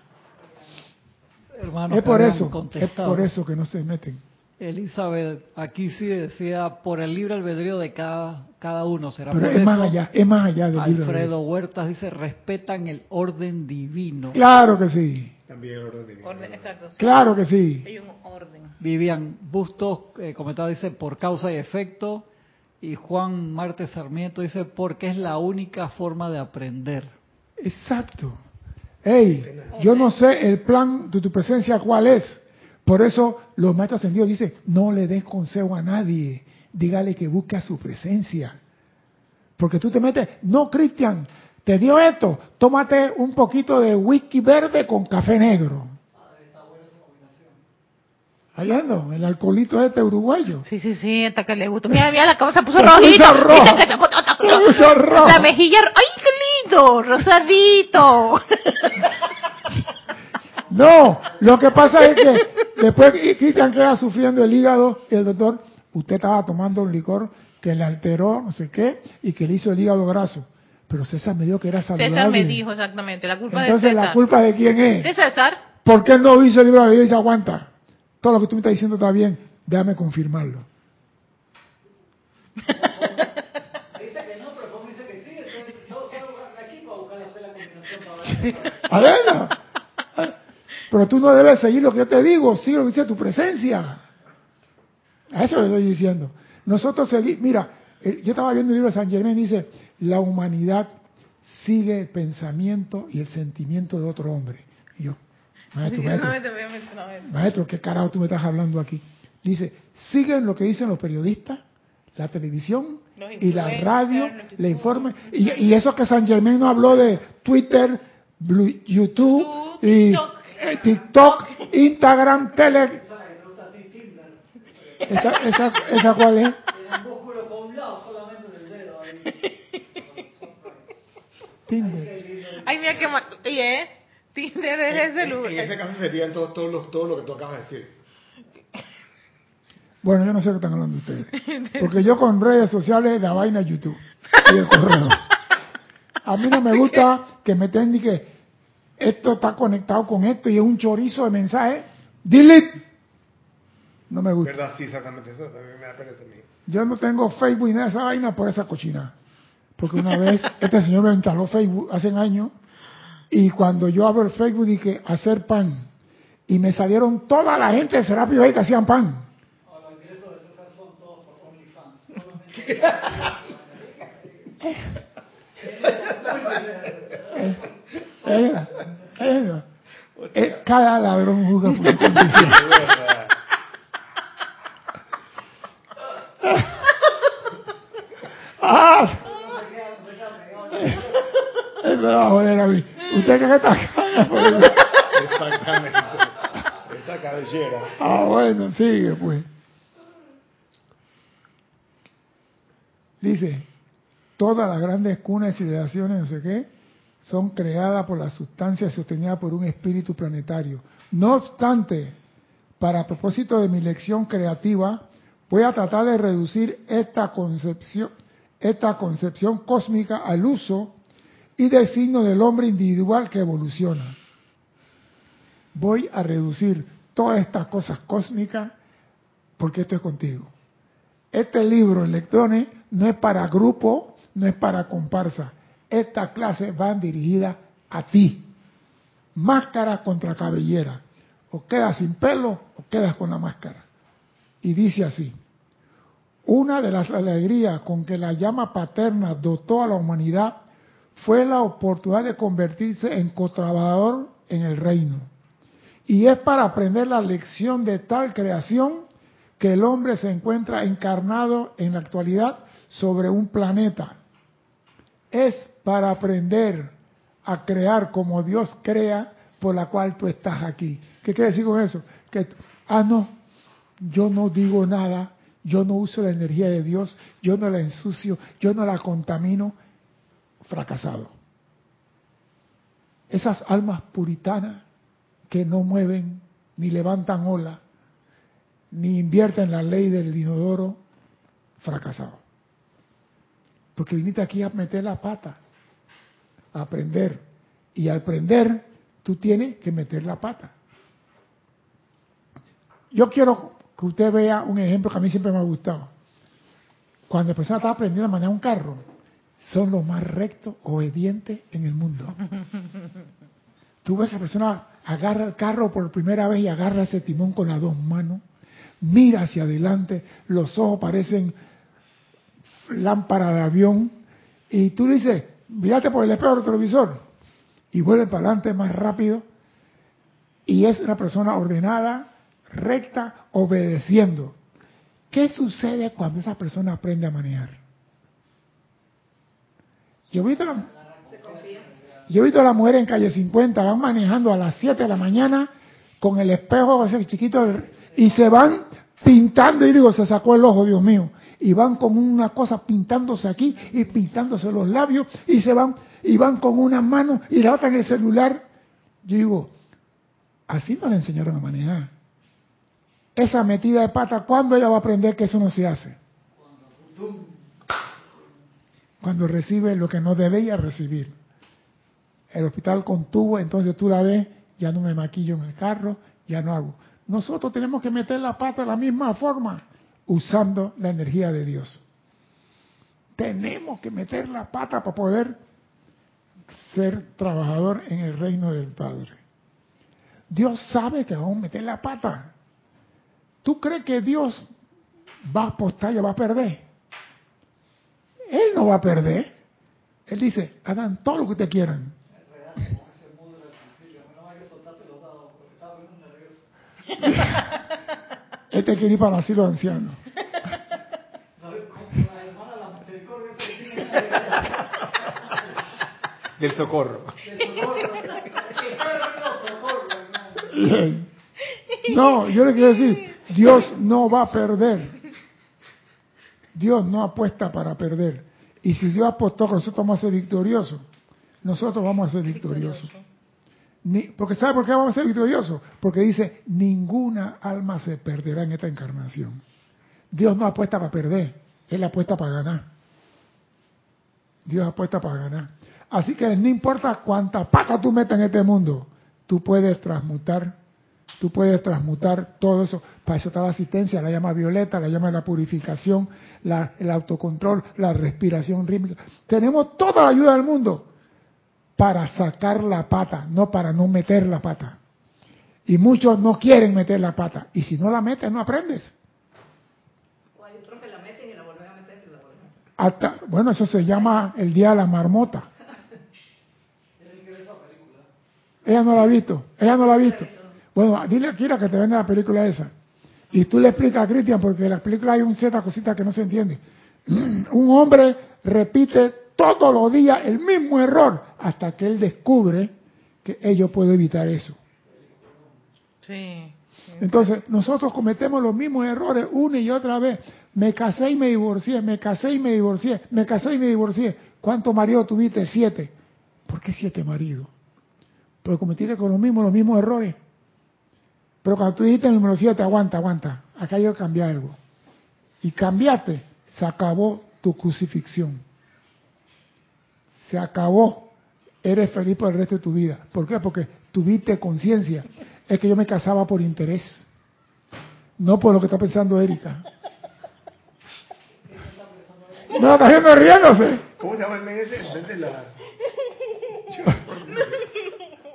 D: Hermano,
A: es por eso, es por eso que no se meten.
D: Elizabeth, aquí sí decía por el libre albedrío de cada, cada uno. Será
A: Pero
D: por
A: es más allá, es más allá del.
D: Alfredo Huertas dice, respetan el orden divino.
A: Claro que sí,
C: también el orden divino.
B: Orden, exacto. sí.
A: claro que sí.
B: Hay un orden.
D: Vivian Bustos eh, comentaba, dice, por causa y efecto. Y Juan Marte Sarmiento dice, porque es la única forma de aprender.
A: Exacto. Hey, yo no sé el plan de tu presencia cuál es. Por eso los maestros ascendidos dicen, no le des consejo a nadie, dígale que busque a su presencia. Porque tú te metes, no, Cristian, te dio esto, tómate un poquito de whisky verde con café negro. Ahí ando, el alcoholito este uruguayo.
B: Sí, sí, sí, hasta que le gustó. Mira, mira, la cabeza
A: Se
B: rojita.
A: puso
B: se puso-
A: roja.
B: La mejilla, ¡ay, qué lindo! Rosadito.
A: No, lo que pasa es que después Cristian queda sufriendo el hígado y el doctor, usted estaba tomando un licor que le alteró, no sé qué, y que le hizo el hígado graso. Pero César me dijo que era saludable.
B: César me dijo exactamente, la culpa
A: Entonces,
B: de César.
A: ¿la culpa de quién es?
B: De César.
A: ¿Por qué no hizo el libro de la vida y se aguanta? Todo lo que tú me estás diciendo está bien, déjame confirmarlo.
D: Dice que no, pero como dice que sí, entonces yo salgo de aquí para buscar hacer la combinación para ver.
A: Adela. Pero tú no debes seguir lo que yo te digo, sigue lo que dice tu presencia. A eso le estoy diciendo. Nosotros seguimos, mira, yo estaba viendo el libro de San Germán, dice, la humanidad sigue el pensamiento y el sentimiento de otro hombre. Y yo, maestro, maestro, maestro, ¿qué carajo tú me estás hablando aquí? Dice, siguen lo que dicen los periodistas, la televisión y la radio, le informan. Y, y eso que San Germán no habló de Twitter, Blue- YouTube, y
B: TikTok.
A: eh, TikTok, Instagram, Tele. ¿Esa, esa, esa cuál es?
D: Tiene músculo por un lado solamente del dedo ahí.
A: Tinder.
B: Ay, mira qué mal. Y eh, Tinder es ese lugar.
C: en ese caso serían todos todos los todo lo que tú acabas de decir.
A: Bueno, yo no sé qué están hablando ustedes. Porque yo con redes sociales, la vaina YouTube y el correo. A mí no me gusta que me tengan ni que esto está conectado con esto y es un chorizo de mensaje. Delete. No me gusta.
C: ¿Verdad? Sí, exactamente. Eso también me parece a mí.
A: Yo no tengo Facebook ni nada de esa vaina por esa cochina. Porque una vez este señor me instaló Facebook hace años y cuando yo abro el Facebook dije hacer pan y me salieron toda la gente de Serapio ahí que hacían pan.
D: Ahora, de César son todos por OnlyFans. Solamente.
A: Eh, cada ladrón juzga por su condición. ¡Ah! Me va a joder a mí. ¿Usted que está eso.
C: Exactamente. Esta cabellera.
A: Ah, bueno, sigue pues. Dice, todas las grandes cunas de civilizaciones, no sé qué, son creadas por la sustancia sostenida por un espíritu planetario. No obstante, para propósito de mi lección creativa, voy a tratar de reducir esta concepción, esta concepción cósmica al uso y designo del hombre individual que evoluciona. Voy a reducir todas estas cosas cósmicas porque esto es contigo. Este libro, Electrones, no es para grupo, no es para comparsa. Esta clase va dirigida a ti. Máscara contra cabellera. O quedas sin pelo o quedas con la máscara. Y dice así. Una de las alegrías con que la llama paterna dotó a la humanidad fue la oportunidad de convertirse en cotrabajador en el reino. Y es para aprender la lección de tal creación que el hombre se encuentra encarnado en la actualidad sobre un planeta. Es para aprender a crear como Dios crea, por la cual tú estás aquí. ¿Qué quiere decir con eso? Que, ah, no, yo no digo nada, yo no uso la energía de Dios, yo no la ensucio, yo no la contamino. Fracasado. Esas almas puritanas que no mueven ni levantan ola, ni invierten la ley del inodoro, fracasado. Porque viniste aquí a meter la pata, a aprender. Y al aprender, tú tienes que meter la pata. Yo quiero que usted vea un ejemplo que a mí siempre me ha gustado. Cuando la persona está aprendiendo a manejar un carro, son los más rectos, obedientes en el mundo. Tú ves que la persona agarra el carro por primera vez y agarra ese timón con las dos manos, mira hacia adelante, los ojos parecen lámpara de avión, y tú le dices, mírate por el espejo del televisor, y vuelve para adelante más rápido, y es una persona ordenada, recta, obedeciendo. ¿Qué sucede cuando esa persona aprende a manejar? Yo he visto la, yo he visto a la mujer en calle 50, van manejando a las 7 de la mañana con el espejo ese chiquito y se van pintando y digo, se sacó el ojo, Dios mío. Y van con una cosa pintándose aquí y pintándose los labios y se van y van con una mano y la otra en el celular. Yo digo, así no le enseñaron a manejar. Esa metida de pata, ¿cuándo ella va a aprender que eso no se hace? Cuando recibe lo que no debía recibir. El hospital con tubo, entonces tú la ves, ya no me maquillo en el carro, ya no hago. Nosotros tenemos que meter la pata de la misma forma, usando la energía de Dios. Tenemos que meter la pata para poder ser trabajador en el reino del Padre. Dios sabe que vamos a meter la pata. ¿Tú crees que Dios va a apostar y va a perder? Él no va a perder. Él dice, hagan todo lo que ustedes quieran. Este quiere ir para el asilo anciano.
C: Del socorro.
A: No, yo le quiero decir, Dios no va a perder. Dios no apuesta para perder. Y si Dios apostó que nosotros vamos a ser victoriosos, nosotros vamos a ser victoriosos. Ni, porque ¿sabe por qué vamos a ser victoriosos? Porque dice, ninguna alma se perderá en esta encarnación. Dios no apuesta para perder, Él apuesta para ganar. Dios apuesta para ganar. Así que no importa cuánta pata tú metas en este mundo, tú puedes transmutar, tú puedes transmutar todo eso. Para eso está la asistencia, la llama violeta, la llama de la purificación, la, el autocontrol, la respiración rítmica. Tenemos toda la ayuda del mundo para sacar la pata, no para no meter la pata. Y muchos no quieren meter la pata. Y si no la metes, no aprendes.
E: O hay otros que la meten y la vuelven a meter y la vuelven a meter.
A: Hasta, bueno, eso se llama el día de la marmota. Ella no la ha visto, ella no la ha visto. Bueno, dile a Kira que te venda la película esa. Y tú le explicas a Cristian, porque en la película hay un cierta cosita que no se entiende. Un hombre repite todos los días el mismo error hasta que él descubre que ellos puede evitar eso.
B: Sí.
A: Entonces, nosotros cometemos los mismos errores una y otra vez. Me casé y me divorcié, me casé y me divorcié, me casé y me divorcié. ¿Cuántos maridos tuviste? Siete. ¿Por qué siete maridos? Porque cometiste con los mismos, los mismos errores. Pero cuando tú dijiste el número siete, aguanta, aguanta. Acá hay que cambiar algo. Y cambiaste, se acabó tu crucifixión. Se acabó. Eres feliz por el resto de tu vida. ¿Por qué? Porque tuviste conciencia. Es que yo me casaba por interés. No por lo que está pensando Erika. No, está viendo riéndose.
C: ¿Cómo se llama el mes ese? El la...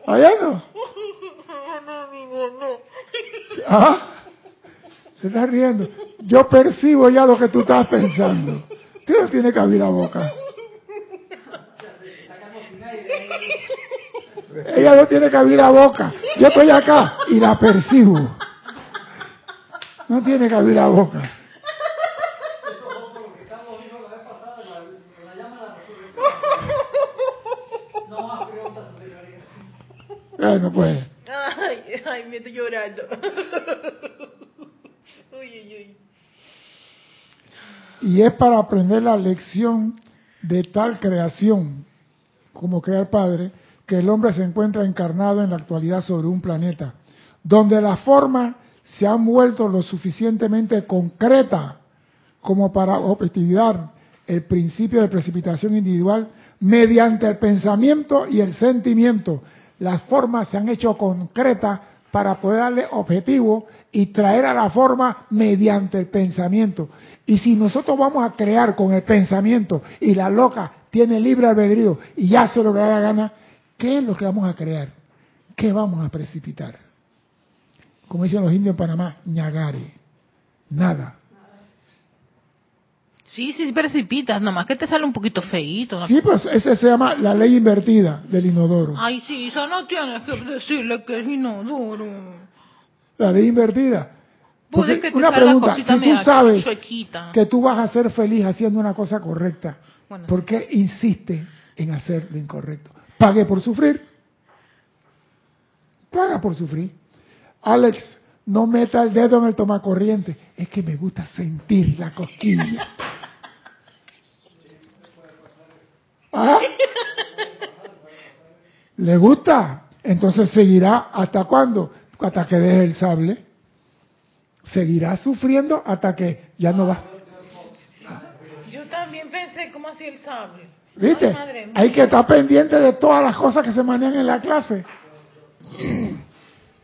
A: ¿Allá no? ¿Ah? Se está riendo. Yo percibo ya lo que tú estás pensando. Tú no tienes que abrir la boca. Ella no tiene que abrir la boca. Yo estoy acá y la percibo. No tiene que abrir la boca. Bueno, pues.
B: Ay, me estoy llorando. Uy, uy, uy.
A: Y es para aprender la lección de tal creación, como crea el Padre, que el hombre se encuentra encarnado en la actualidad sobre un planeta, donde la forma se ha vuelto lo suficientemente concreta como para objetivar el principio de precipitación individual mediante el pensamiento y el sentimiento. Las formas se han hecho concretas para poder darle objetivo y traer a la forma mediante el pensamiento. Y si nosotros vamos a crear con el pensamiento y la loca tiene libre albedrío y ya se lo que da la gana, ¿qué es lo que vamos a crear? ¿Qué vamos a precipitar? Como dicen los indios en Panamá, ñagare. Nada.
B: Sí, sí, precipitas, nomás que te sale un poquito feíto.
A: Sí, pues ese se llama la ley invertida del inodoro.
B: Ay, sí, eso no tienes que decirle que es inodoro.
A: La ley invertida. Porque
B: que
A: una pregunta, si tú sabes
B: chuequita.
A: que tú vas a ser feliz haciendo una cosa correcta,
B: Bueno,
A: ¿por qué insiste en hacer lo incorrecto? Pague por sufrir. Paga por sufrir. Alex, no meta el dedo en el tomacorriente. Es que me gusta sentir la cosquilla. ¿Ah? ¿Le gusta? Entonces seguirá hasta cuándo? Hasta que deje el sable. Seguirá sufriendo hasta que ya no va.
B: yo también pensé, ¿cómo así el sable.
A: ¿Viste?
B: Ay, madre mía.
A: Hay que estar pendiente de todas las cosas que se manejan en la clase.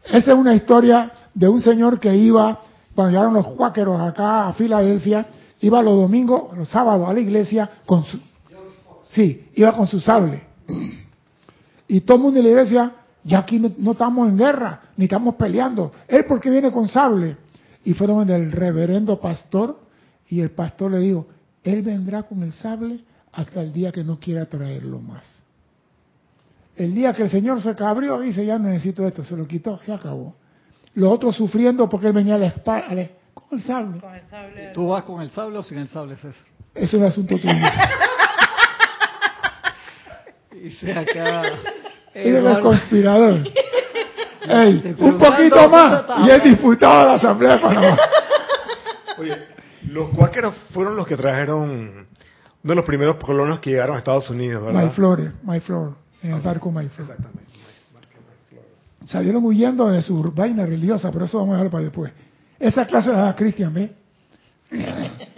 A: Esa es una historia de un señor que iba, cuando llegaron los cuáqueros acá a Filadelfia, iba los domingos, los sábados a la iglesia con su, sí, iba con su sable. Y todo el mundo en la iglesia, ya aquí no, estamos en guerra, ni estamos peleando. Él porque viene con sable. Y fueron donde el reverendo pastor, y el pastor le dijo, él vendrá con el sable hasta el día que no quiera traerlo más. El día que el Señor se cabrió, dice, ya necesito esto, se lo quitó, se acabó. Los otros sufriendo porque él venía a la espalda, con el sable.
B: Con el sable.
D: ¿Tú vas con el sable o sin el sable, César?
A: Eso es asunto tuyo.
D: Dice acá.
A: Eres el conspirador. Ey, un poquito más y es diputado de la Asamblea de Panamá.
C: Oye, los cuáqueros fueron los que trajeron uno de los primeros colonos que llegaron a Estados Unidos, ¿verdad?
A: Mayflores, Mayflor, en el barco Mayflor.
C: Exactamente.
A: Salieron huyendo de su vaina religiosa, pero eso vamos a dejarlo para después. Esa clase la da Cristian, ¿ve?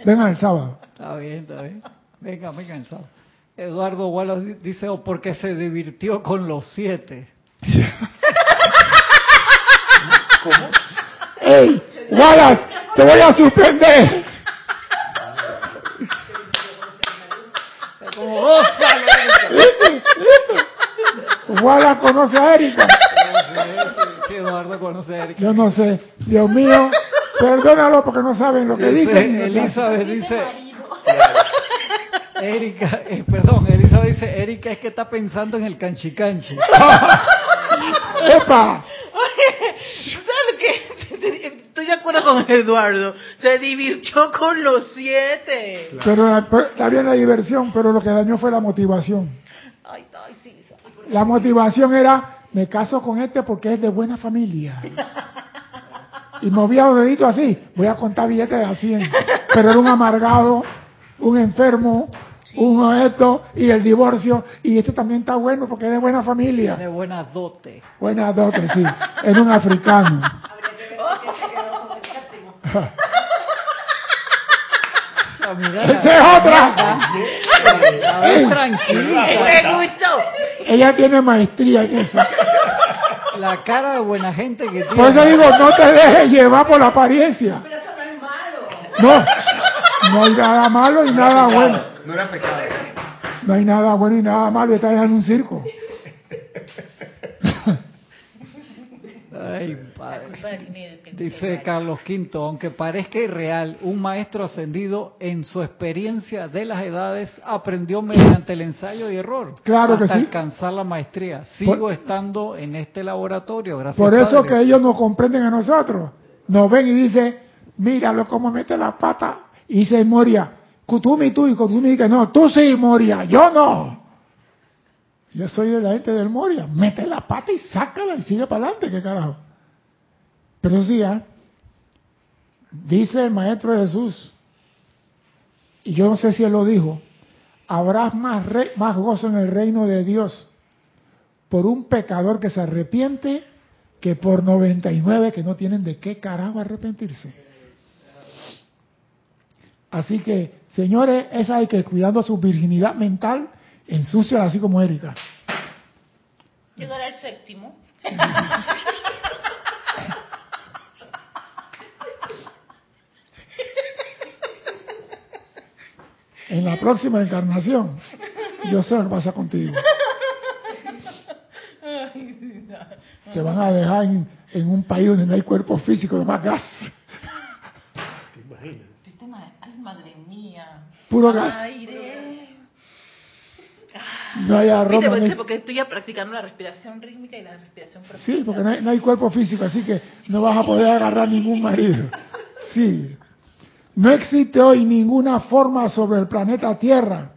A: Vengan el sábado.
D: Está bien, está bien. Venga, venga, el sábado. Eduardo Wallace di- dice, o porque se divirtió con los siete.
A: ¡Ey! Wallace, te voy a suspender.
D: Como gózalo,
A: Wallace conoce a Erika.
D: Eduardo conoce a Erika.
A: Yo no sé. Dios mío, perdónalo porque no saben lo que
D: Dice,
A: dicen.
D: Elizabeth dice, Erika, eh, perdón, Elizabeth dice, Erika es que está pensando en el canchi canchi.
A: ¡Epa!
B: ¿Sabes qué? Estoy de acuerdo con Eduardo. Se divirtió con los siete.
A: Pero la- pero está bien la diversión, pero lo que dañó fue la motivación.
B: Ay, ay, sí.
A: La motivación era, me caso con este porque es de buena familia. Y movía los deditos así, voy a contar billetes de a 100. Pero era un amargado, un enfermo, un esto, y el divorcio. Y este también está bueno porque es de buena familia.
D: Tiene buena dote.
A: Buena dote, sí. Es un africano. ¡Esa es otra!
D: la
A: Ella tiene maestría en eso.
D: La cara de buena gente que tiene.
A: Por eso digo, no te dejes llevar por la apariencia. No, no hay nada malo y nada bueno.
C: No era pecado.
A: No hay nada bueno y nada malo, estás en un circo.
D: Ay, padre. Dice Carlos V, aunque parezca irreal, un maestro ascendido en su experiencia de las edades aprendió mediante el ensayo y error
A: Claro que
D: hasta
A: sí.
D: alcanzar la maestría. Sigo
A: Por-
D: estando en este laboratorio, gracias.
A: Por eso
D: Padre.
A: que ellos nos comprenden a nosotros. Nos ven y dicen, míralo cómo mete la pata. Y dice Moria, Kutumi tú y Kutumi dice, no, tú sí, Moria, yo no. Yo soy de la gente del Moria. Mete la pata y sácala y sigue para adelante, qué carajo. Pero sí, ¿ah? dice el Maestro Jesús, y yo no sé si él lo dijo, habrá más, re- más gozo en el reino de Dios por un pecador que se arrepiente que por 99 que no tienen de qué carajo arrepentirse. Así que, señores, esa hay que cuidando su virginidad mental, ensucia así como Erika.
B: Llegará el séptimo.
A: En la próxima encarnación, yo sé lo que pasa contigo. Te van a dejar en, en un país donde no hay cuerpo físico de más gas.
B: Este ma- Ay, madre mía.
A: Puro gas.
B: Aire.
A: No hay no
B: porque, porque estoy ya practicando la respiración rítmica y la respiración profunda.
A: Sí, porque no hay, no hay cuerpo físico, así que no vas a poder agarrar ningún marido. Sí. No existe hoy ninguna forma sobre el planeta Tierra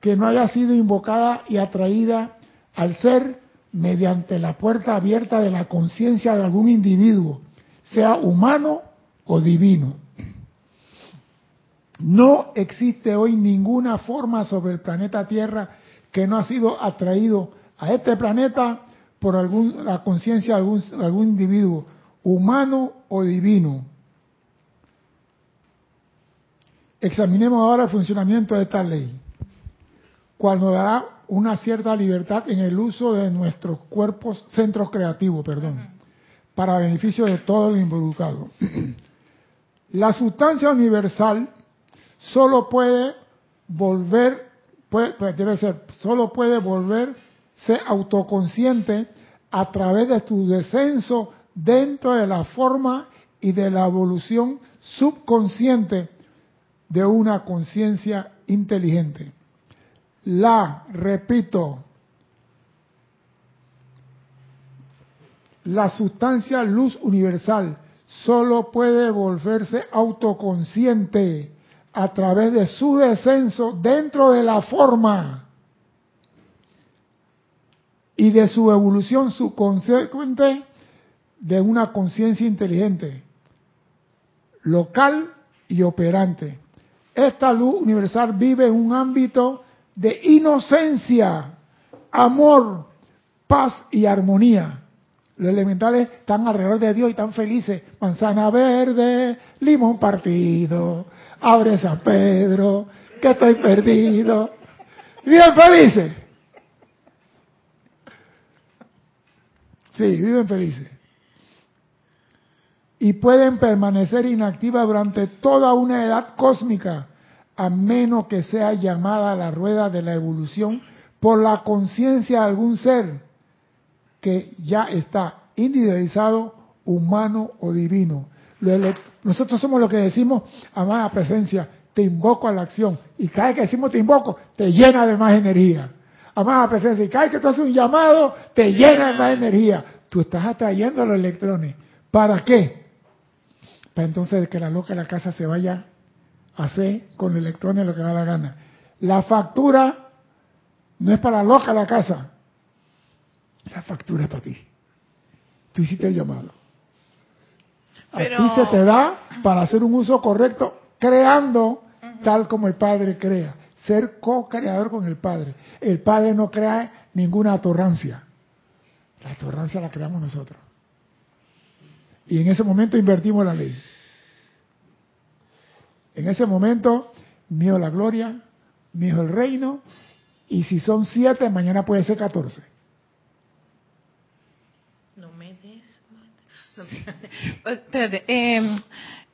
A: que no haya sido invocada y atraída al ser mediante la puerta abierta de la conciencia de algún individuo, sea humano o divino. No existe hoy ninguna forma sobre el planeta Tierra que no ha sido atraído a este planeta por algún, la conciencia de algún, algún individuo, humano o divino. Examinemos ahora el funcionamiento de esta ley. cual nos dará una cierta libertad en el uso de nuestros cuerpos, centros creativos, perdón, para beneficio de todo el involucrado. La sustancia universal solo puede volver, puede, pues, debe ser, solo puede volverse autoconsciente a través de su descenso dentro de la forma y de la evolución subconsciente de una conciencia inteligente. La, repito, la sustancia luz universal solo puede volverse autoconsciente a través de su descenso dentro de la forma y de su evolución subconsciente de una conciencia inteligente, local y operante. Esta luz universal vive en un ámbito de inocencia, amor, paz y armonía. Los elementales están alrededor de Dios y están felices. Manzana verde, limón partido, abre San Pedro, que estoy perdido. Bien felices. Sí, viven felices. Y pueden permanecer inactivas durante toda una edad cósmica, a menos que sea llamada a la rueda de la evolución por la conciencia de algún ser que ya está individualizado, humano o divino. Nosotros somos los que decimos, amada presencia, te invoco a la acción. Y cada vez que decimos te invoco, te llena de más energía. Amada presencia, y cada vez que tú haces un llamado, te llena de más energía. Tú estás atrayendo los electrones. ¿Para qué? Para entonces que la loca de la casa se vaya hacer con electrones lo que da la gana. La factura no es para loca la casa. La factura es para ti. Tú hiciste el llamado. A ti se te da para hacer un uso correcto, creando tal como el Padre crea. Ser co-creador con el Padre. El Padre no crea ninguna atorrancia. La atorrancia la creamos nosotros. Y en ese momento invertimos la ley. En ese momento, mío la gloria, mío el reino, y si son siete, mañana puede ser catorce.
B: No me des. Espérate, eh,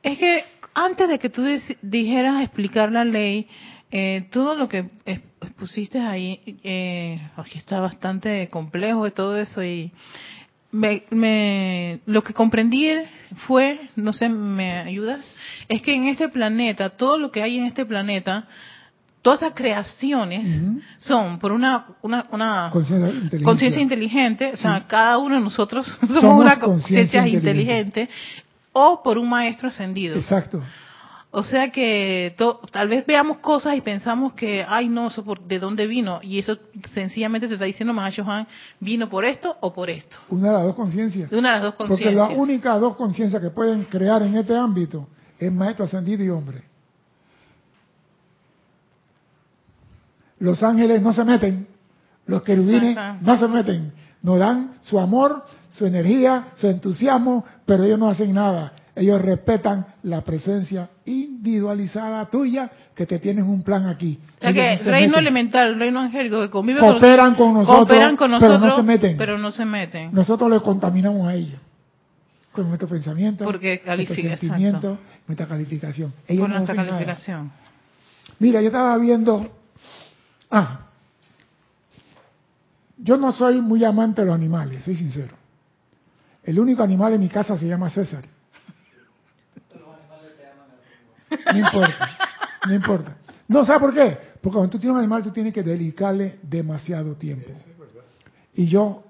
B: es que antes de que tú dijeras explicar la ley, eh, todo lo que pusiste ahí, eh, está bastante complejo de todo eso y me, me, lo que comprendí fue, no sé, ¿me ayudas? Es que en este planeta, todo lo que hay en este planeta, todas esas creaciones son por una, una, una conciencia inteligente, o sea, cada uno de nosotros somos, una conciencia inteligente. o por un maestro ascendido.
A: Exacto.
B: O sea que tal vez veamos cosas y pensamos que, ay no, eso por, ¿de dónde vino? Y eso sencillamente te está diciendo Mahacho Juan, ¿vino por esto o por esto?
A: Una de las dos conciencias.
B: Una de las dos conciencias.
A: Porque las únicas dos conciencias que pueden crear en este ámbito es maestro ascendido y hombre. Los ángeles no se meten, los querubines no se meten, nos dan su amor, su energía, su entusiasmo, pero ellos no hacen nada. Ellos respetan la presencia individualizada tuya que te tienen un plan aquí.
B: O sea que reino elemental, reino angélico que convive
A: cooperan con, nosotros, con nosotros, pero no se meten.
B: Pero no se meten.
A: Nosotros les contaminamos a ellos con nuestro pensamiento,
B: Porque
A: nuestro sentimiento, nuestra calificación.
B: Ellos con nuestra calificación.
A: Mira, yo estaba viendo, ah, yo no soy muy amante de los animales, soy sincero. El único animal en mi casa se llama César. No importa, no importa. No, ¿sabe por qué? Porque cuando tú tienes un animal, tú tienes que dedicarle demasiado tiempo. Y yo,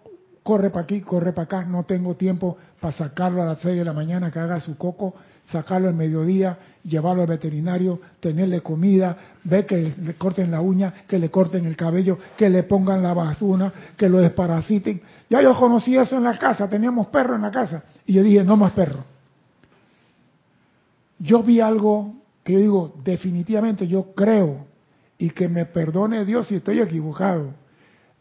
A: corre para aquí, corre para acá, no tengo tiempo para sacarlo a las 6 de la mañana que haga su coco, sacarlo al mediodía, llevarlo al veterinario, tenerle comida, ver que le corten la uña, que le corten el cabello, que le pongan la basura, que lo desparasiten. Ya yo conocí eso en la casa, teníamos perro en la casa. Y yo dije, no más perro yo vi algo que yo digo, definitivamente yo creo, y que me perdone Dios si estoy equivocado.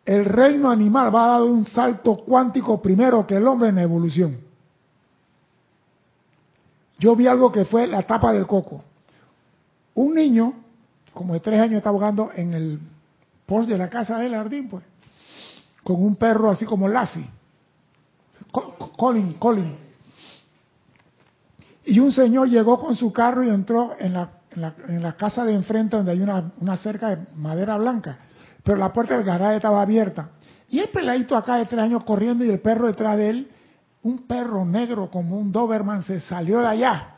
A: El reino animal va a dar un salto cuántico primero que el hombre en la evolución. Yo vi algo que fue la tapa del coco. Un niño, como de tres años, está jugando en el post de la casa del jardín, pues, con un perro así como Lassie. Co- co- Colin, Colin. Y un señor llegó con su carro y entró en la, en la, casa de enfrente donde hay una, una cerca de madera blanca. Pero la puerta del garaje estaba abierta. Y el peladito acá de tres años corriendo y el perro detrás de él, un perro negro como un Doberman se salió de allá,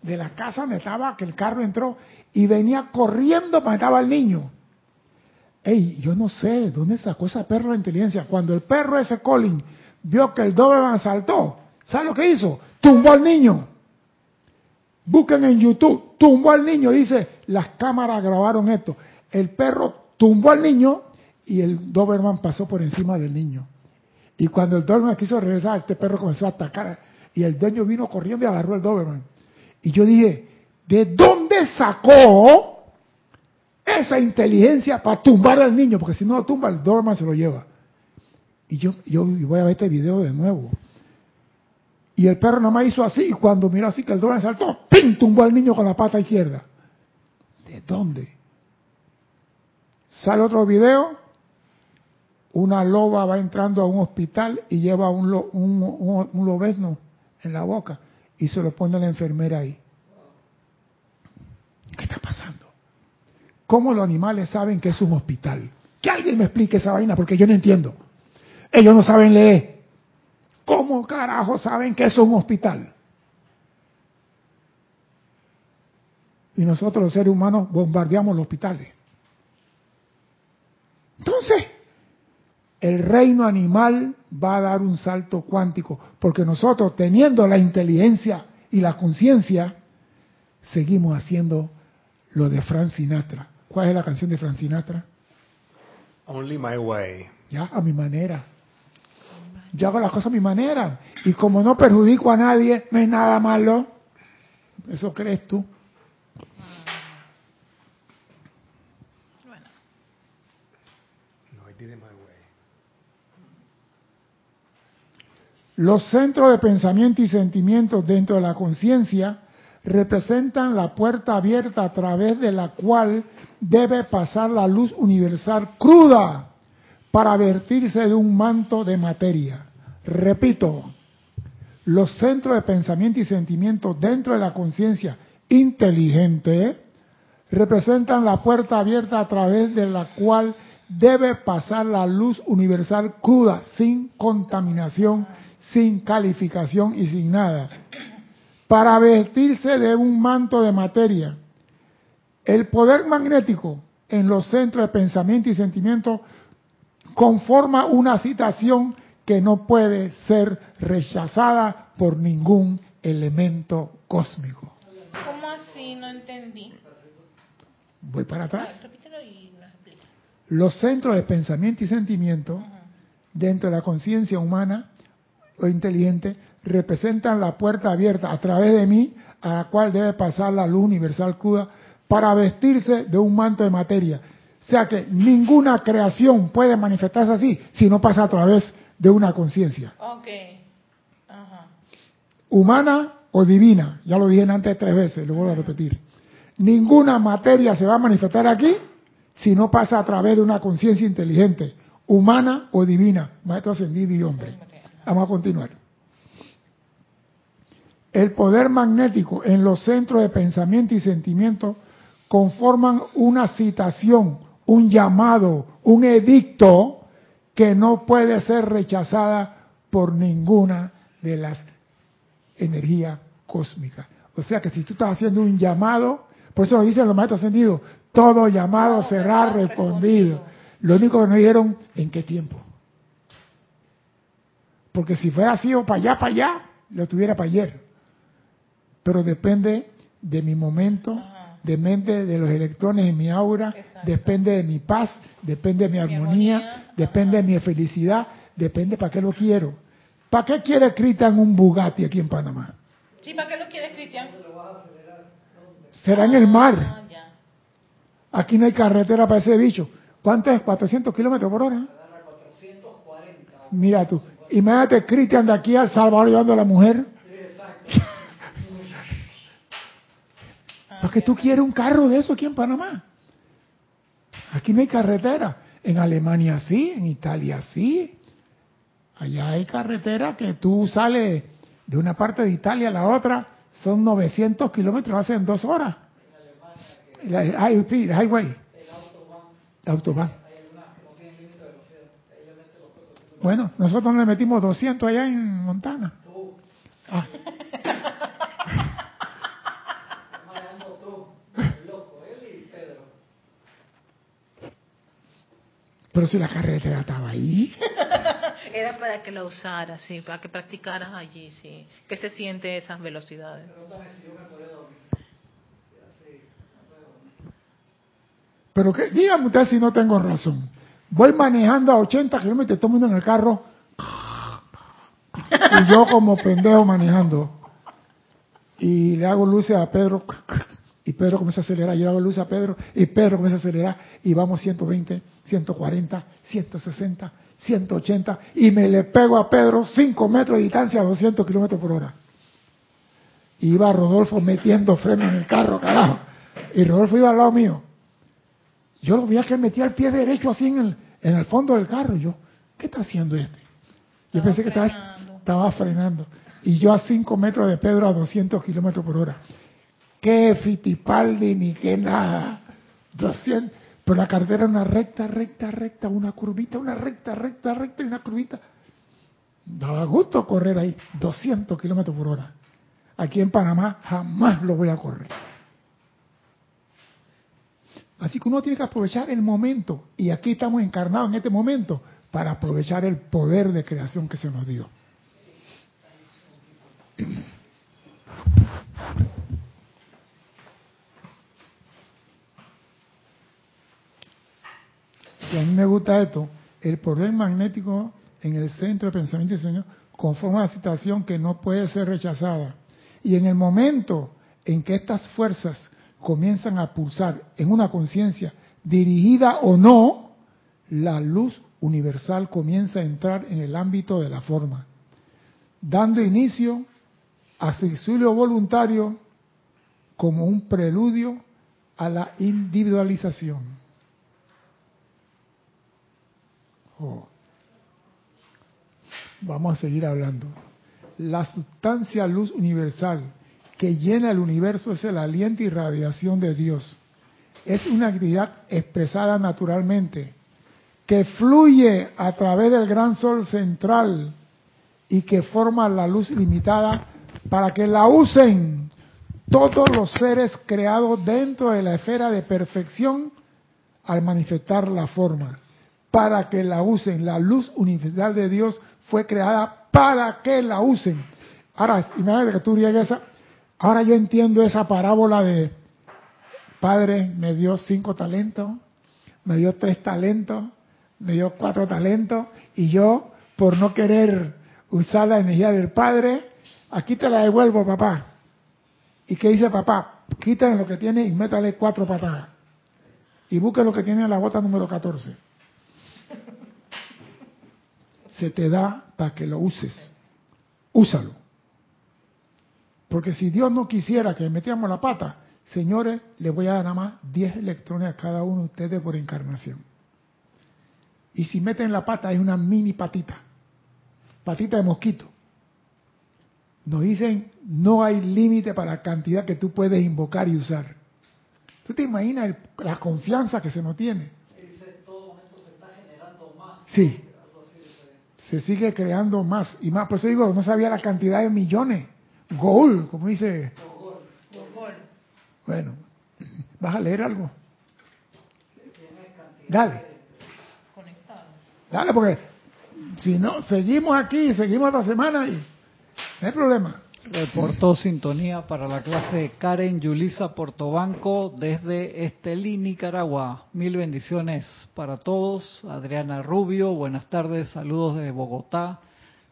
A: de la casa donde estaba, que el carro entró, y venía corriendo para estaba el niño. Ey, yo no sé dónde sacó ese perro la inteligencia. Cuando el perro ese Colin vio que el Doberman saltó, ¿sabe lo que hizo? Tumbó al niño. Busquen en YouTube, tumbó al niño, dice, las cámaras grabaron esto. El perro tumbó al niño y el Doberman pasó por encima del niño. Y cuando el Doberman quiso regresar, este perro comenzó a atacar y el dueño vino corriendo y agarró el Doberman. Y yo dije, ¿de dónde sacó esa inteligencia para tumbar al niño? Porque si no lo tumba, el Doberman se lo lleva. Y yo, yo voy a ver este video de nuevo. Y el perro nada más hizo así, y cuando miró así que el Doberman saltó, ¡pim! tumbó al niño con la pata izquierda. ¿De dónde? Sale otro video, una loba va entrando a un hospital y lleva un, lo- un, un- lobezno en la boca y se lo pone a la enfermera ahí. ¿Qué está pasando? ¿Cómo los animales saben que es un hospital? Que alguien me explique esa vaina porque yo no entiendo. Ellos no saben leer. ¿Cómo carajo saben que es un hospital? Y nosotros los seres humanos bombardeamos los hospitales. Entonces, el reino animal va a dar un salto cuántico, porque nosotros teniendo la inteligencia y la conciencia, seguimos haciendo lo de Frank Sinatra. ¿Cuál es la canción de Frank Sinatra?
C: Only my way.
A: Ya, a mi manera. Yo hago las cosas a mi manera. Y como no perjudico a nadie, no es nada malo. Eso crees tú.
B: Bueno.
A: Los centros de pensamiento y sentimientos dentro de la conciencia representan la puerta abierta a través de la cual debe pasar la luz universal cruda para vertirse de un manto de materia. Repito, los centros de pensamiento y sentimiento dentro de la conciencia inteligente representan la puerta abierta a través de la cual debe pasar la luz universal cruda, sin contaminación, sin calificación y sin nada, para vestirse de un manto de materia. El poder magnético en los centros de pensamiento y sentimiento conforma una situación que no puede ser rechazada por ningún elemento cósmico.
B: ¿cómo así? No entendí.
A: Voy para atrás. Los centros de pensamiento y sentimiento dentro de la conciencia humana o inteligente representan la puerta abierta a través de mí a la cual debe pasar la luz universal cruda para vestirse de un manto de materia. O sea que ninguna creación puede manifestarse así si no pasa a través de una conciencia
B: Ok. Ajá.
A: humana o divina. Ya lo dije antes tres veces, lo vuelvo a repetir. Ninguna materia se va a manifestar aquí si no pasa a través de una conciencia inteligente, humana o divina, maestro ascendido y hombre. Vamos a continuar. El poder magnético en los centros de pensamiento y sentimiento conforman una citación, un llamado, un edicto que no puede ser rechazada por ninguna de las energías cósmicas. O sea que si tú estás haciendo un llamado, por eso lo dicen los maestros ascendidos, todo llamado
B: Todo
A: será respondido.
B: respondido.
A: Lo único que no dijeron, ¿en qué tiempo? Porque si fuera sido para allá, para allá, lo tuviera para ayer. Pero depende de mi momento. Depende de los electrones en mi aura,
B: Exacto.
A: depende de mi paz, depende de mi armonía,
B: armonía,
A: depende de mi felicidad, depende para qué lo quiero. ¿Para qué quiere Cristian un Bugatti aquí en Panamá?
B: Sí, ¿para qué lo quieres, Cristian?
A: Será en el mar.
B: Ah, ya.
A: Aquí no hay carretera para ese bicho. ¿Cuánto es? 400 kilómetros por hora. Mira tú. Imagínate Cristian de aquí a El Salvador llevando a la mujer. Porque tú quieres un carro de eso aquí en Panamá. Aquí no hay carretera. En Alemania sí, en Italia sí. Allá hay carretera que tú sales de una parte de Italia a la otra, son 900 kilómetros, hacen dos horas. High- sí, el highway. El autobahn. Bueno, nosotros le metimos 200 allá en Montana. Ah. Pero si la carretera estaba ahí.
B: Era para que lo usaras, sí, para que practicaras allí, sí. Que se siente esas velocidades.
A: Pero que, dígame usted si no tengo razón. Voy manejando a 80 kilómetros, todo el mundo en el carro. Y yo como pendejo manejando. Y le hago luces a Pedro. Y Pedro comienza a acelerar. Yo hago luces a Pedro. Y Pedro comienza a acelerar. Y vamos 120, 140, 160, 180. Y me le pego a Pedro 5 metros de distancia a 200 kilómetros por hora. Y iba Rodolfo metiendo freno en el carro, carajo. Y Rodolfo iba al lado mío. Yo lo veía que él metía el pie derecho así en el, en el fondo del carro. Y yo, ¿qué está haciendo este? Yo
B: Estaba
A: pensé que estaba, estaba frenando. Y yo a 5 metros de Pedro a 200 kilómetros por hora. Qué fitipaldi ni qué nada. 200. Pero la carretera era una recta, recta, recta, una curvita, una recta, recta, recta y una curvita. Daba gusto correr ahí, 200 kilómetros por hora. Aquí en Panamá jamás lo voy a correr. Así que uno tiene que aprovechar el momento, y aquí estamos encarnados en este momento, para aprovechar el poder de creación que se nos dio. Y a mí me gusta esto, el poder magnético en el centro del pensamiento del Señor conforma una situación que no puede ser rechazada. Y en el momento en que estas fuerzas comienzan a pulsar en una conciencia dirigida o no, la luz universal comienza a entrar en el ámbito de la forma, dando inicio a su auxilio voluntario como un preludio a la individualización. Oh. Vamos a seguir hablando. La sustancia luz universal que llena el universo es el aliento y radiación de Dios. Es una actividad expresada naturalmente, que fluye a través del gran sol central y que forma la luz limitada para que la usen todos los seres creados dentro de la esfera de perfección al manifestar la forma. Para que la usen. La luz universal de Dios fue creada para que la usen. Ahora, imagínate que tú llegues a... Ahora yo entiendo esa parábola de Padre me dio cinco talentos, me dio tres talentos, me dio cuatro talentos y yo, por no querer usar la energía del Padre, aquí te la devuelvo, papá. ¿Y qué dice papá? Quítale lo que tiene y métale cuatro patadas. Y busque lo que tiene en la bota número 14. Se te da para que lo uses. Úsalo. Porque si Dios no quisiera que metiéramos la pata, señores, le voy a dar nada más 10 electrones a cada uno de ustedes por encarnación. Y si meten la pata es una mini patita, patita de mosquito. Nos dicen, no hay límite para la cantidad que tú puedes invocar y usar. ¿Tú te imaginas el- la confianza que se nos tiene? Sí. Se sigue creando más y más. Por eso digo, no sabía la cantidad de millones. Goal, como dice. Bueno, ¿vas a leer algo? Dale. Dale, porque si no, seguimos aquí, seguimos la semana y no hay problema.
D: Reportó sintonía para la clase Karen Yulisa Portobanco desde Estelí, Nicaragua. Mil bendiciones para todos. Adriana Rubio, buenas tardes. Saludos desde Bogotá.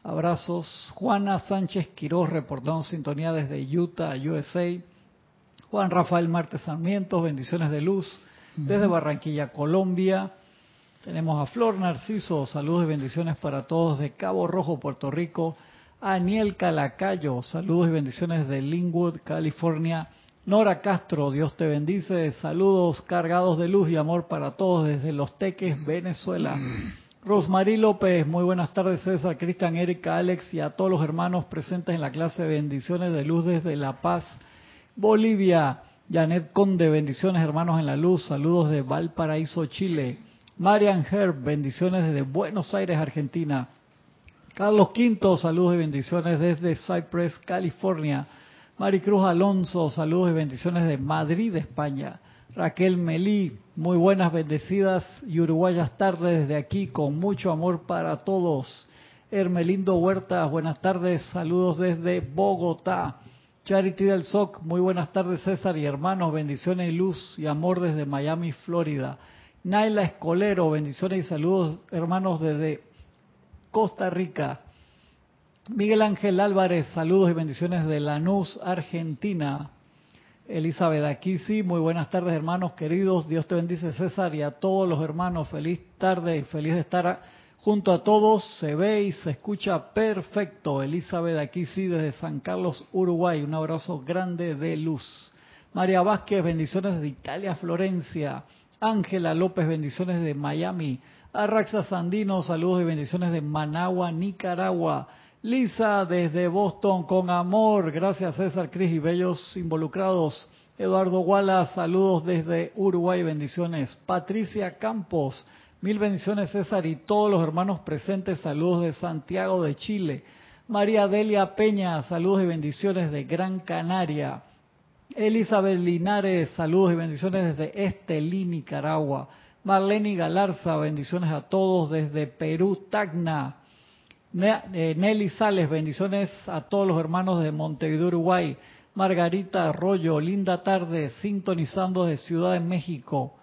D: Abrazos. Juana Sánchez Quiroz reportando sintonía desde Utah, USA. Juan Rafael Marte Sarmiento, bendiciones de luz. Desde Barranquilla, Colombia. Tenemos a Flor Narciso, saludos y bendiciones para todos de Cabo Rojo, Puerto Rico. Aniel Calacayo, saludos y bendiciones de Linwood, California. Nora Castro, Dios te bendice. Saludos cargados de luz y amor para todos desde Los Teques, Venezuela. Rosmarie López, muy buenas tardes César, Cristian, Erika, Alex y a todos los hermanos presentes en la clase bendiciones de luz desde La Paz, Bolivia. Janet Conde, bendiciones hermanos en la luz, saludos de Valparaíso, Chile. Marian Herb, bendiciones desde Buenos Aires, Argentina. Carlos Quinto, saludos y bendiciones desde Cypress, California. Maricruz Alonso, saludos y bendiciones de Madrid, España. Raquel Melí, muy buenas, bendecidas y uruguayas tardes desde aquí, con mucho amor para todos. Hermelindo Huertas, buenas tardes, saludos desde Bogotá. Charity del SOC, muy buenas tardes César y hermanos, bendiciones y luz y amor desde Miami, Florida. Naila Escolero, bendiciones y saludos hermanos desde Costa Rica. Miguel Ángel Álvarez, saludos y bendiciones de Lanús, Argentina. Elizabeth Aquisi, muy buenas tardes hermanos queridos, Dios te bendice César y a todos los hermanos, feliz tarde y feliz de estar junto a todos, se ve y se escucha perfecto. Elizabeth Aquisi desde San Carlos, Uruguay, un abrazo grande de luz. María Vázquez, bendiciones de Italia, Florencia. Ángela López, bendiciones de Miami. Arraxa Sandino, saludos y bendiciones de Managua, Nicaragua. Lisa desde Boston con amor. Gracias César, Cris y Bellos involucrados. Eduardo Wallace, saludos desde Uruguay, bendiciones. Patricia Campos, mil bendiciones César y todos los hermanos presentes, saludos de Santiago de Chile. María Delia Peña, saludos y bendiciones de Gran Canaria. Elizabeth Linares, saludos y bendiciones desde Estelí, Nicaragua. Marlene Galarza, bendiciones a todos desde Perú, Tacna. Eh, Nelly Sales, bendiciones a todos los hermanos de Montevideo, Uruguay. Margarita Arroyo, linda tarde, sintonizando de Ciudad de México.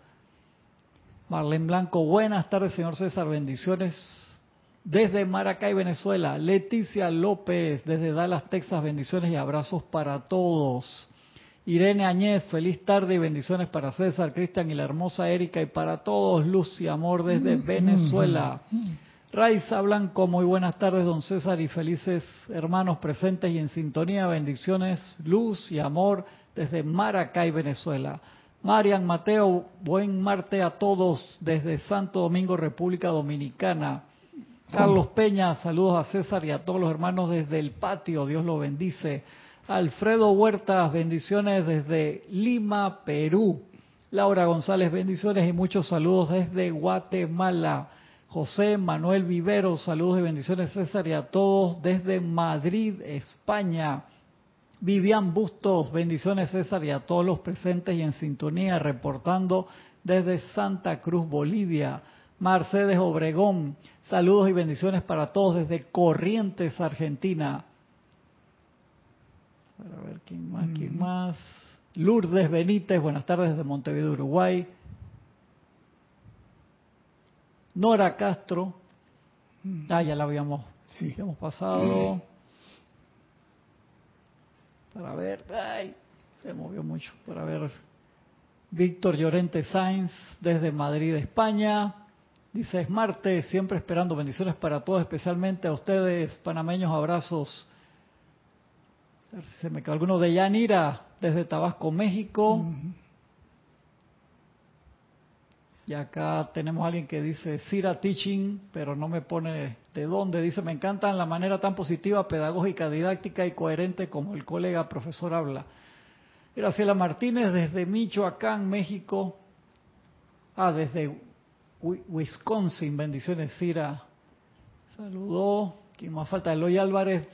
D: Marlene Blanco, buenas tardes, señor César, bendiciones desde Maracay, Venezuela. Leticia López, desde Dallas, Texas, bendiciones y abrazos para todos. Irene Añez, feliz tarde y bendiciones para César, Cristian y la hermosa Erika y para todos, luz y amor desde mm, Venezuela. Mm, mm, Raiza Blanco, muy buenas tardes, don César, y felices hermanos presentes y en sintonía. Bendiciones, luz y amor desde Maracay, Venezuela. Marian Mateo, buen Marte a todos desde Santo Domingo, República Dominicana. Carlos Peña, saludos a César y a todos los hermanos desde el patio, Dios lo bendice. Alfredo Huertas, bendiciones desde Lima, Perú. Laura González, bendiciones y muchos saludos desde Guatemala. José Manuel Vivero, saludos y bendiciones César y a todos desde Madrid, España. Vivian Bustos, bendiciones César y a todos los presentes y en sintonía, reportando desde Santa Cruz, Bolivia. Mercedes Obregón, saludos y bendiciones para todos desde Corrientes, Argentina. A ver quién más, quién más. Lourdes Benítez, buenas tardes desde Montevideo, Uruguay. Nora Castro, ah, ya la habíamos, sí. hemos pasado. Para ver, ay, se movió mucho, para ver. Víctor Llorente Sainz desde Madrid, España. Dice, es martes, siempre esperando bendiciones para todos, especialmente a ustedes, panameños, abrazos. A ver si se me quedó alguno de Yanira, desde Tabasco, México. Y acá tenemos a alguien que dice Sira Teaching, pero no me pone de dónde. Dice, me encanta la manera tan positiva, pedagógica, didáctica y coherente como el colega profesor habla. Graciela Martínez desde Michoacán, México. Ah, desde Wisconsin. Bendiciones, Sira. Saludó. ¿Quién más falta? Eloy Álvarez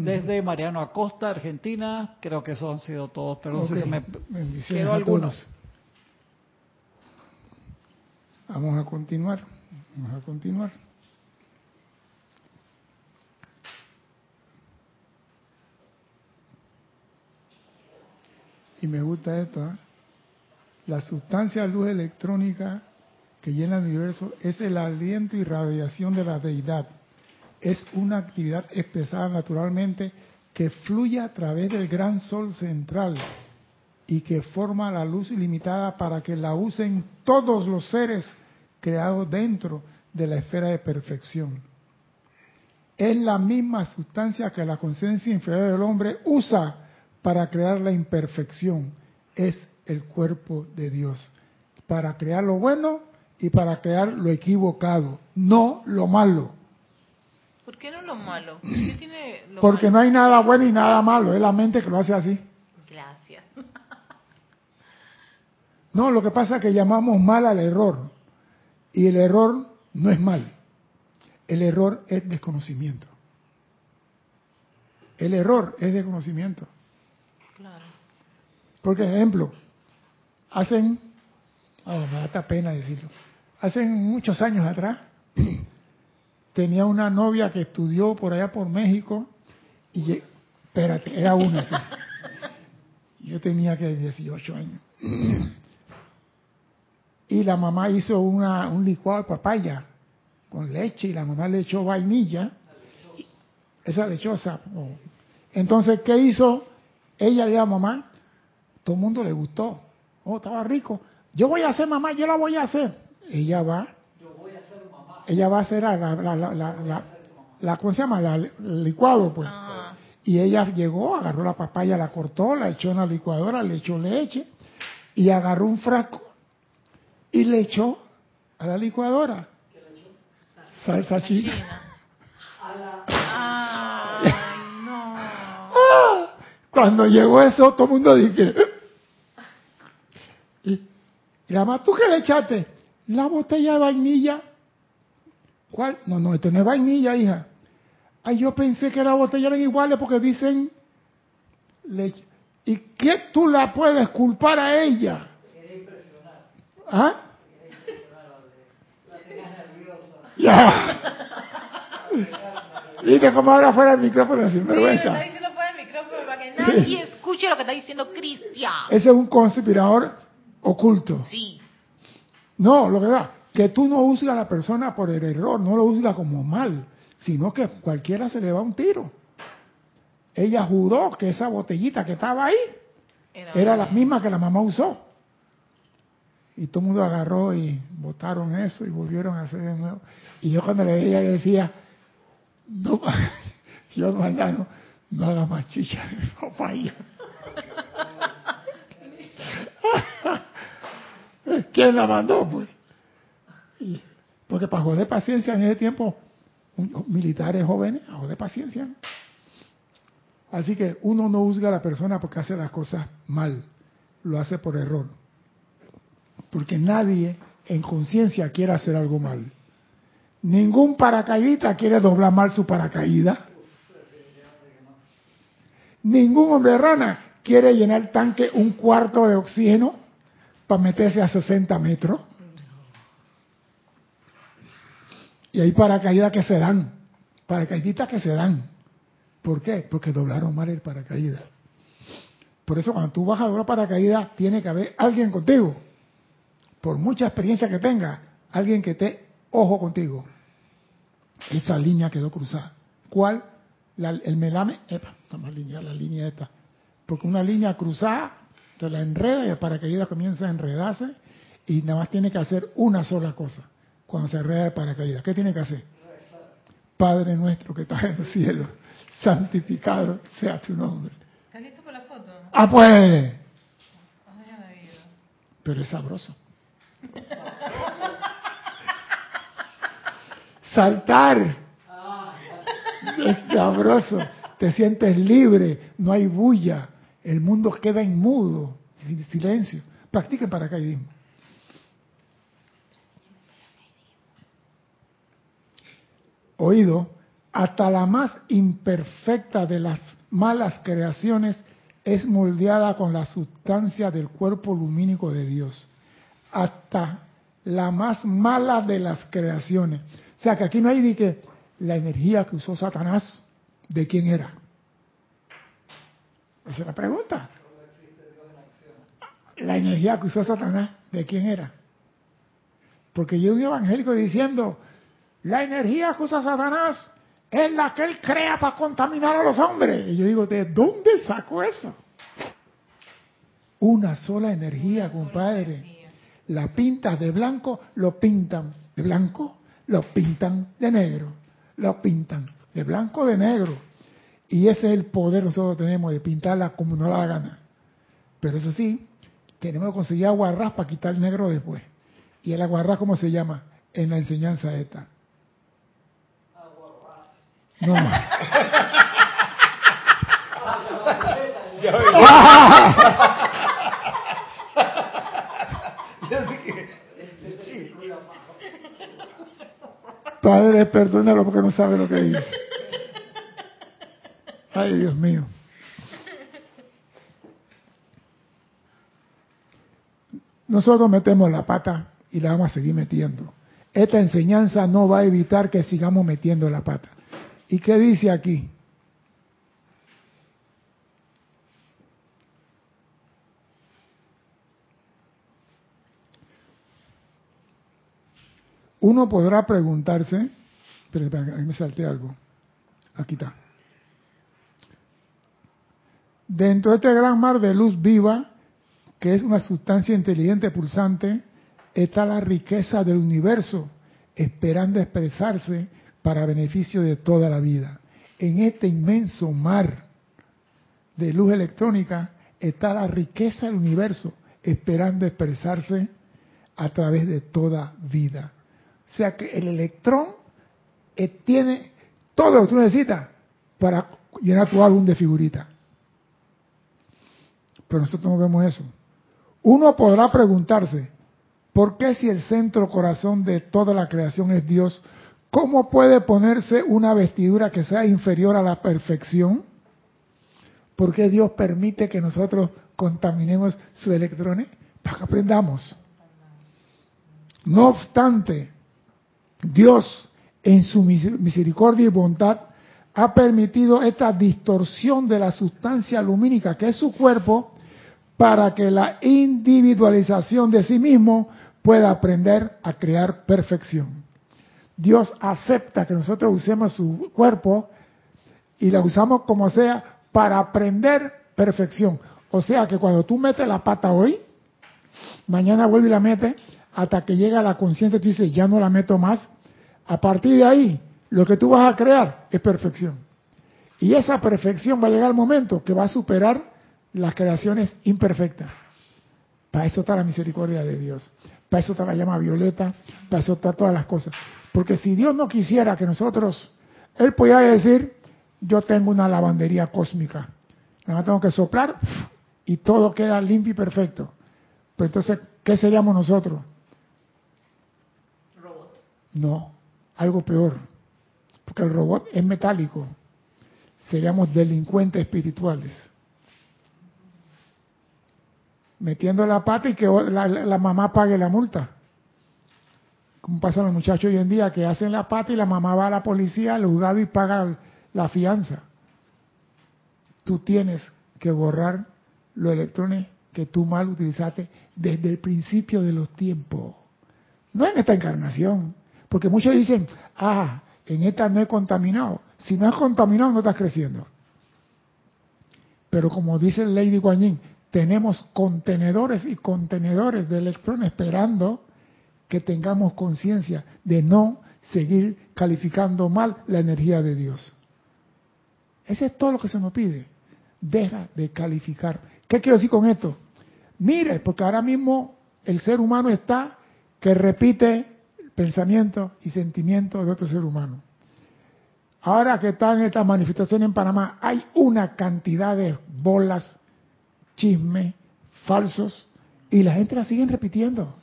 D: desde Mariano Acosta, Argentina. Creo que esos han sido todos, pero no sé si me quedó algunos.
A: Vamos a continuar, vamos a continuar. Y me gusta esto, ¿eh? la sustancia luz electrónica que llena el universo es el aliento y radiación de la deidad. Es una actividad expresada naturalmente que fluye a través del gran sol central y que forma la luz ilimitada para que la usen todos los seres creado dentro de la esfera de perfección. Es la misma sustancia que la conciencia inferior del hombre usa para crear la imperfección es el cuerpo de Dios, para crear lo bueno y para crear lo equivocado, no lo malo.
B: ¿Por qué no lo malo? ¿Qué tiene lo
A: Porque no hay nada bueno y nada malo, es la mente que lo hace así.
B: Gracias.
A: No, lo que pasa es que llamamos mal al error. Y el error no es mal. El error es desconocimiento. El error es desconocimiento.
B: Claro.
A: Porque, ejemplo, hacen, oh, me da pena decirlo, hacen muchos años atrás, tenía una novia que estudió por allá por México y, espérate, era una, sí. Yo tenía que 18 años. Y la mamá hizo una, un licuado de papaya con leche y la mamá le echó vainilla. Esa lechosa. oh. Entonces, ¿qué hizo? Ella le dijo a mamá, todo el mundo le gustó. Oh, estaba rico. Yo voy a hacer mamá, yo la voy a hacer. Ella va. Ella va a hacer la, la, la, la, la- la- ¿cómo se llama? La- el licuado, pues. Y ella llegó, agarró la papaya, la cortó, la echó en la licuadora, le echó leche y agarró un frasco y le echó a la licuadora salsa china.
B: China. Ay, no.
A: Cuando llegó eso, todo el mundo dije, y, y la ¿tú qué le echaste? La botella de vainilla. ¿Cuál? No, no, esto no es vainilla, hija. Ay, yo pensé que las botellas eran iguales porque dicen leche. ¿Y qué tú la puedes culpar a ella? ¿Ah? Ya. Viste cómo ahora fuera el micrófono sin
B: Sí,
A: vergüenza.
B: está diciendo el micrófono para que nadie escuche lo que está diciendo Cristian.
A: Ese es un conspirador oculto.
B: Sí.
A: No, lo que da, que tú no juzgas a la persona por el error, no lo juzgas como mal, sino que cualquiera se le va un tiro. Ella juró que esa botellita que estaba ahí era la misma que la mamá usó. Y todo el mundo agarró y botaron eso y volvieron a hacer de nuevo. Y yo cuando le veía, decía, no, yo mañana no haga más chicha de papaya. ¿Quién la mandó, pues? Porque para joder paciencia en ese tiempo, militares jóvenes, a joder paciencia. Así que uno no juzga a la persona porque hace las cosas mal, lo hace por error. Porque nadie en conciencia quiere hacer algo mal. Ningún paracaidista quiere doblar mal su paracaídas. Ningún hombre rana quiere llenar el tanque un cuarto de oxígeno para meterse a 60 metros. Y hay paracaídas que se dan, paracaidistas que se dan. ¿Por qué? Porque doblaron mal el paracaídas. Por eso cuando tú vas a doblar paracaídas, tiene que haber alguien contigo. Por mucha experiencia que tenga, alguien que esté ojo contigo. Esa línea quedó cruzada. ¿Cuál? El melame, epa, está más lineal la línea esta. Porque una línea cruzada te la enreda y el paracaídas comienza a enredarse y nada más tiene que hacer una sola cosa cuando se enreda el paracaídas. ¿Qué tiene que hacer? Padre nuestro que estás en el cielo, santificado sea tu nombre.
B: ¿Estás listo para la foto?
A: Ah, pues,
B: David.
A: pero es sabroso. Saltar. Es sabroso. Te sientes libre, no hay bulla. El mundo queda inmudo, sin silencio. Practiquen paracaidismo. Oído, hasta la más imperfecta de las malas creaciones es moldeada con la sustancia del cuerpo lumínico de Dios. Hasta la más mala de las creaciones. O sea que aquí no hay ni que la energía que usó Satanás, ¿de quién era? Esa es la pregunta. La energía que usó Satanás, ¿de quién era? Porque yo un evangélico diciendo, la energía que usa Satanás es la que él crea para contaminar a los hombres. Y yo digo, ¿de dónde sacó eso? Una sola energía, compadre. La pintas de blanco, lo pintan de blanco, lo pintan de negro, lo pintan de blanco, de negro. Y ese es el poder que nosotros tenemos de pintarla como nos da la gana. Pero eso sí, tenemos que conseguir aguarrás para quitar el negro después. ¿Y el aguarrás cómo se llama? En la enseñanza esta. No. Padre, perdónalo porque no sabe lo que dice. Ay, Dios mío. Nosotros metemos la pata y la vamos a seguir metiendo. Esta enseñanza no va a evitar que sigamos metiendo la pata. ¿Y qué dice aquí? Uno podrá preguntarse, pero me salté algo. Aquí está. Dentro de este gran mar de luz viva, que es una sustancia inteligente pulsante, está la riqueza del universo, esperando expresarse para beneficio de toda la vida. En este inmenso mar de luz electrónica está la riqueza del universo, esperando expresarse a través de toda vida. O sea que el electrón eh, tiene todo lo que tú necesitas para llenar tu álbum de figuritas. Pero nosotros no vemos eso. Uno podrá preguntarse, ¿por qué si el centro corazón de toda la creación es Dios, cómo puede ponerse una vestidura que sea inferior a la perfección? ¿Por qué Dios permite que nosotros contaminemos sus electrones? Para que aprendamos. No obstante, Dios, en su misericordia y bondad, ha permitido esta distorsión de la sustancia lumínica que es su cuerpo para que la individualización de sí mismo pueda aprender a crear perfección. Dios acepta que nosotros usemos su cuerpo y la usamos como sea para aprender perfección. O sea que cuando tú metes la pata hoy, mañana vuelve y la metes hasta que llega la conciencia tú dices, ya no la meto más. A partir de ahí, lo que tú vas a crear es perfección. Y esa perfección va a llegar el momento que va a superar las creaciones imperfectas. Para eso está la misericordia de Dios. Para eso está la llama violeta. Para eso está todas las cosas. Porque si Dios no quisiera que nosotros, Él podía decir, yo tengo una lavandería cósmica. Nada tengo que soplar y todo queda limpio y perfecto. Pero entonces, ¿qué seríamos nosotros? No, algo peor. Porque el robot es metálico. Seríamos delincuentes espirituales. Metiendo la pata y que la, la mamá pague la multa. Como pasa los muchachos hoy en día que hacen la pata y la mamá va a la policía al juzgado y paga la fianza. Tú tienes que borrar los electrones que tú mal utilizaste desde el principio de los tiempos. No en esta encarnación. Porque muchos dicen, ah, en esta no he contaminado. Si no has contaminado, no estás creciendo. Pero como dice Lady Guanyin, tenemos contenedores y contenedores de electrones esperando que tengamos conciencia de no seguir calificando mal la energía de Dios. Ese es todo lo que se nos pide. Deja de calificar. ¿Qué quiero decir con esto? Mire, porque ahora mismo el ser humano está que repite pensamiento y sentimiento de otro ser humano. Ahora que están estas manifestaciones en Panamá, hay una cantidad de bolas, chismes, falsos, y la gente la siguen repitiendo.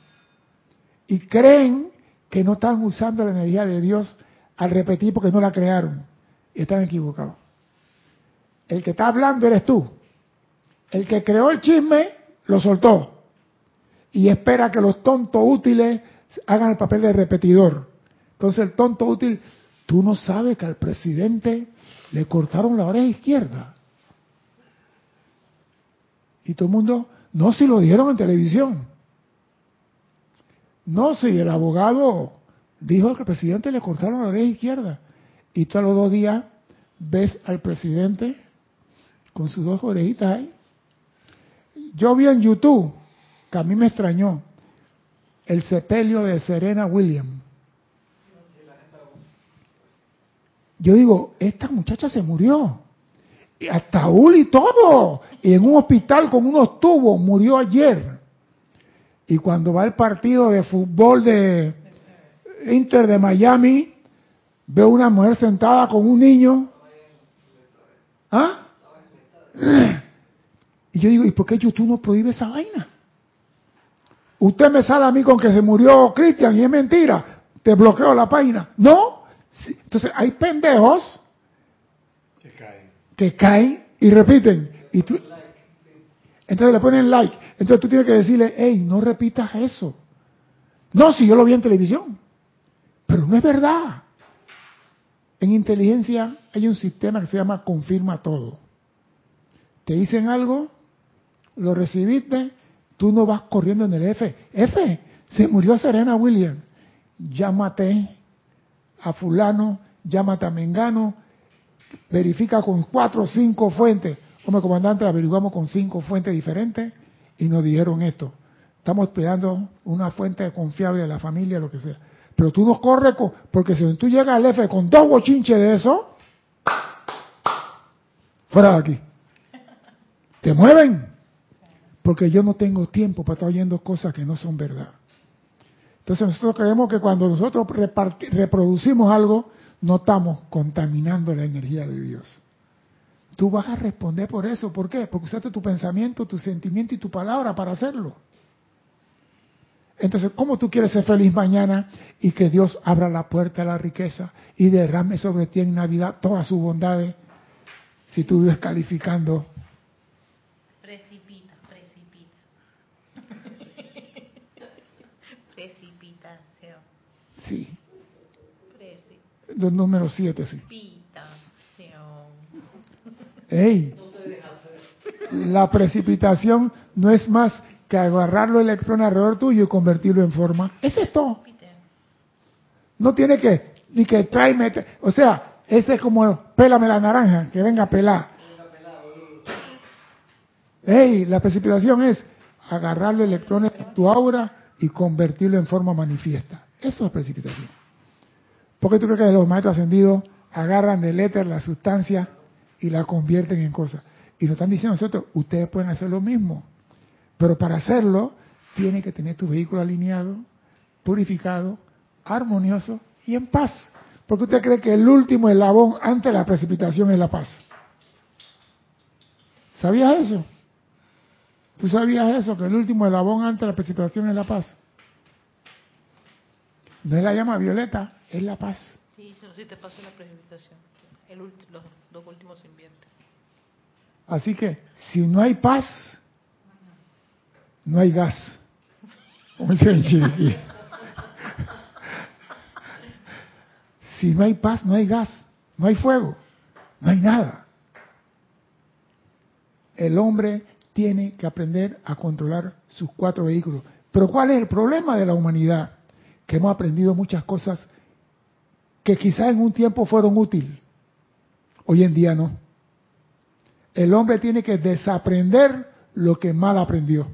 A: Y creen que no están usando la energía de Dios al repetir porque no la crearon. Están equivocados. El que está hablando eres tú. El que creó el chisme lo soltó. Y espera que los tontos útiles hagan el papel de repetidor. Entonces el tonto útil, tú no sabes que al presidente le cortaron la oreja izquierda. Y todo el mundo, no, si lo dieron en televisión. No, si el abogado dijo que al presidente le cortaron la oreja izquierda. Y todos los dos días ves al presidente con sus dos orejitas ahí. Yo vi en YouTube, que a mí me extrañó, el sepelio de Serena Williams. Yo digo, esta muchacha se murió. Y hasta y todo. Y en un hospital con unos tubos murió ayer. Y cuando va el partido de fútbol de Inter de Miami, veo una mujer sentada con un niño. ¿Ah? Y yo digo, ¿y por qué YouTube no prohíbe esa vaina? Usted me sale a mí con que se murió Cristian y es mentira. Te bloqueo la página. No. Entonces hay pendejos
C: Que caen.
A: que caen y repiten. Y tú, entonces le ponen like. Entonces tú tienes que decirle, hey, no repitas eso. No, si yo lo vi en televisión. Pero no es verdad. En inteligencia hay un sistema que se llama confirma todo. Te dicen algo, lo recibiste, tú no vas corriendo en el F. F, se murió Serena Williams. Llámate a fulano, llámate a Mengano, verifica con cuatro o cinco fuentes. Como comandante, averiguamos con cinco fuentes diferentes y nos dijeron esto. Estamos esperando una fuente confiable de la familia, lo que sea. Pero tú no corres, con- porque si tú llegas al F con dos bochinches de eso, fuera de aquí. Te mueven. Porque yo no tengo tiempo para estar oyendo cosas que no son verdad. Entonces nosotros creemos que cuando nosotros reproducimos algo, no estamos contaminando la energía de Dios. Tú vas a responder por eso. ¿Por qué? Porque usaste tu pensamiento, tu sentimiento y tu palabra para hacerlo. Entonces, ¿cómo tú quieres ser feliz mañana y que Dios abra la puerta a la riqueza y derrame sobre ti en Navidad todas sus bondades si tú vives calificando?
B: Precipita, precipita. Precipitación.
A: Sí, números siete, sí.
B: Precipitación.
A: ¡Ey! La precipitación no es más que agarrar los electrones alrededor tuyo y convertirlo en forma. Es todo. No tiene que, ni que tráeme, o sea, ese es como pélame la naranja, que venga a pelar. ¡Ey! La precipitación es agarrar los electrones de tu aura y convertirlo en forma manifiesta. Eso es precipitación. ¿Por qué tú crees que los maestros ascendidos agarran del éter la sustancia y la convierten en cosas? Y nos están diciendo nosotros, ustedes pueden hacer lo mismo. Pero para hacerlo, tienen que tener tu vehículo alineado, purificado, armonioso y en paz. Porque usted cree que el último eslabón antes de la precipitación es la paz. ¿Sabías eso? ¿Tú sabías eso? Que el último eslabón antes de la precipitación es la paz. No es la llama violeta, es la paz.
B: Sí, eso sí te pasa la precipitación. El los dos últimos se invierten.
A: Así que, si no hay paz, no hay gas. Si no hay paz, no hay gas, no hay fuego, no hay nada. El hombre tiene que aprender a controlar sus cuatro vehículos. Pero ¿cuál es el problema de la humanidad? Que hemos aprendido muchas cosas que quizás en un tiempo fueron útiles. Hoy en día no. El hombre tiene que desaprender lo que mal aprendió.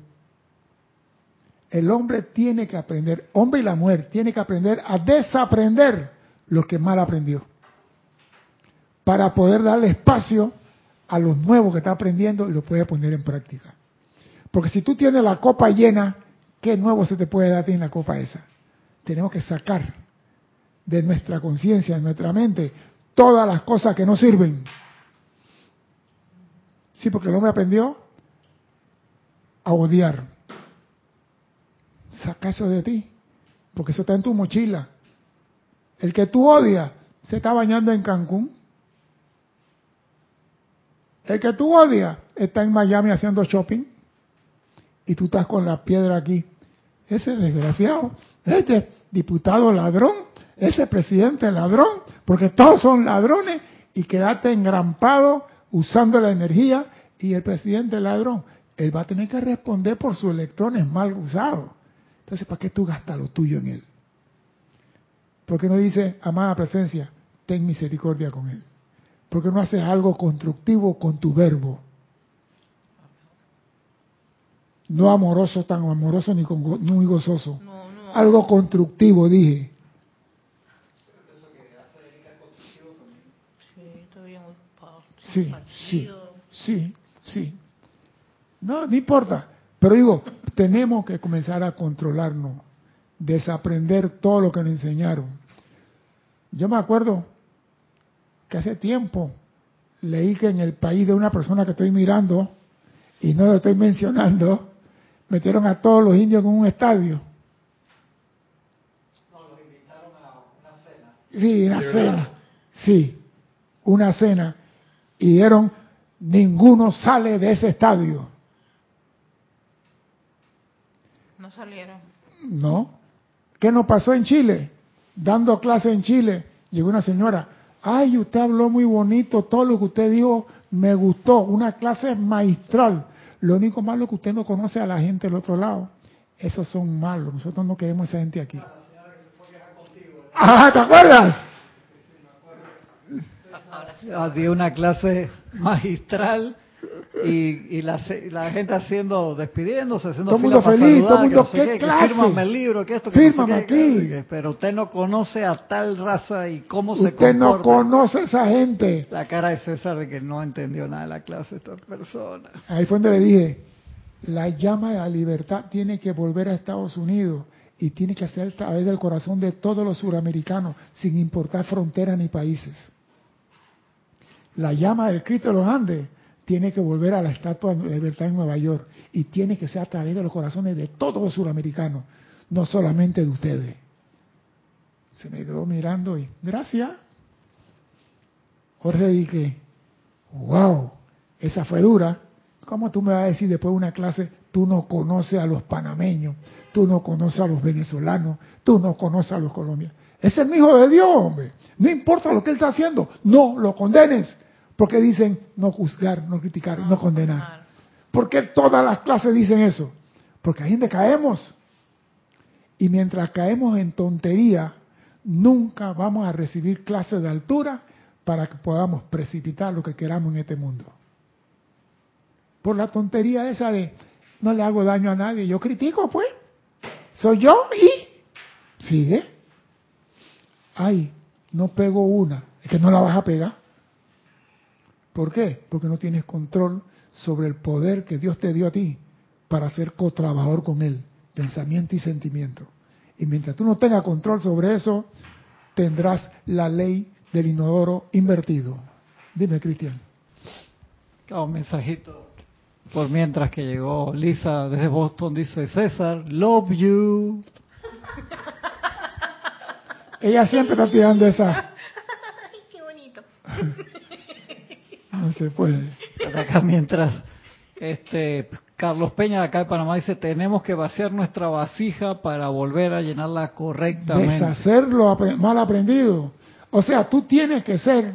A: El hombre tiene que aprender, hombre y la mujer, tiene que aprender a desaprender lo que mal aprendió. Para poder darle espacio a lo nuevo que está aprendiendo y lo puede poner en práctica. Porque si tú tienes la copa llena, ¿qué nuevo se te puede dar en la copa esa? Tenemos que sacar de nuestra conciencia, de nuestra mente, todas las cosas que no sirven. Sí, porque el hombre aprendió a odiar. Saca eso de ti, porque eso está en tu mochila. El que tú odias se está bañando en Cancún. El que tú odias está en Miami haciendo shopping y tú estás con la piedra aquí. Ese desgraciado, este diputado ladrón, ese presidente ladrón, porque todos son ladrones y quedaste engrampado usando la energía y el presidente ladrón, él va a tener que responder por sus electrones mal usados. Entonces, ¿para qué tú gastas lo tuyo en él? ¿Por qué no dice, amada presencia, ten misericordia con él? ¿Por qué no haces algo constructivo con tu verbo? No amoroso, tan amoroso ni con muy gozoso.
B: No, no.
A: Algo constructivo, dije.
B: Sí, estoy bien ocupado.
A: Sí, sí, sí, sí. No, no importa. Pero digo, tenemos que comenzar a controlarnos, desaprender todo lo que nos enseñaron. Yo me acuerdo que hace tiempo leí que en el país de una persona que estoy mirando, y no lo estoy mencionando, metieron a todos los indios en un estadio.
D: No, los invitaron a una cena.
A: Sí, una
C: ¿De
A: cena.
C: verdad?
A: Sí, una cena. Y dieron, ninguno sale de ese estadio.
B: No salieron.
A: No. ¿Qué nos pasó en Chile? Dando clase en Chile, llegó una señora. Ay, usted habló muy bonito, todo lo que usted dijo me gustó, una clase maestral. Lo único malo es que usted no conoce a la gente del otro lado. Esos son malos, nosotros no queremos esa gente aquí. Ah, ¿te acuerdas?
D: Ah, Di una clase magistral y, y la, se- la gente haciendo, despidiéndose, haciendo
A: Todo mundo
D: para
A: feliz,
D: saludar,
A: todo el
D: que
A: mundo,
D: no sé
A: ¿qué
D: que fírmame el libro, que esto, que no sé
A: Fírmame
D: qué,
A: aquí.
D: que- pero usted no conoce a tal raza y cómo se
A: Usted no
D: comporta.
A: conoce a esa gente.
D: La cara de César de que no entendió nada de la clase esta persona.
A: Ahí fue donde le dije, la llama de la libertad tiene que volver a Estados Unidos y tiene que ser a través del corazón de todos los suramericanos, sin importar fronteras ni países. La llama del Cristo de los Andes tiene que volver a la Estatua de Libertad en Nueva York y tiene que ser a través de los corazones de todos los suramericanos, no solamente de ustedes. Se me quedó mirando y, gracias. Jorge dije, wow, esa fue dura. ¿Cómo tú me vas a decir después de una clase, tú no conoces a los panameños, tú no conoces a los venezolanos, tú no conoces a los colombianos? Es el hijo de Dios, hombre. No importa lo que él está haciendo, no lo condenes. Porque dicen no juzgar, no criticar, no, condenar. ¿Por qué todas las clases dicen eso? Porque ahí donde caemos. Y mientras caemos en tontería, nunca vamos a recibir clases de altura para que podamos precipitar lo que queramos en este mundo. Por la tontería esa de no le hago daño a nadie, yo critico pues. Soy yo y sigue. Ay, no pego una, es que no la vas a pegar. ¿Por qué? Porque no tienes control sobre el poder que Dios te dio a ti para ser cotrabajador con Él, pensamiento y sentimiento. Y mientras tú no tengas control sobre eso, tendrás la ley del inodoro invertido. Dime, Cristian.
D: Un mensajito. Por mientras que llegó Lisa desde Boston, dice César, love you.
A: Ella siempre está tirando esa.
B: Ay, qué bonito.
A: No se puede.
D: Acá mientras este Carlos Peña de acá de Panamá dice, tenemos que vaciar nuestra vasija para volver a llenarla correctamente.
A: Deshacer lo mal aprendido. O sea, tú tienes que ser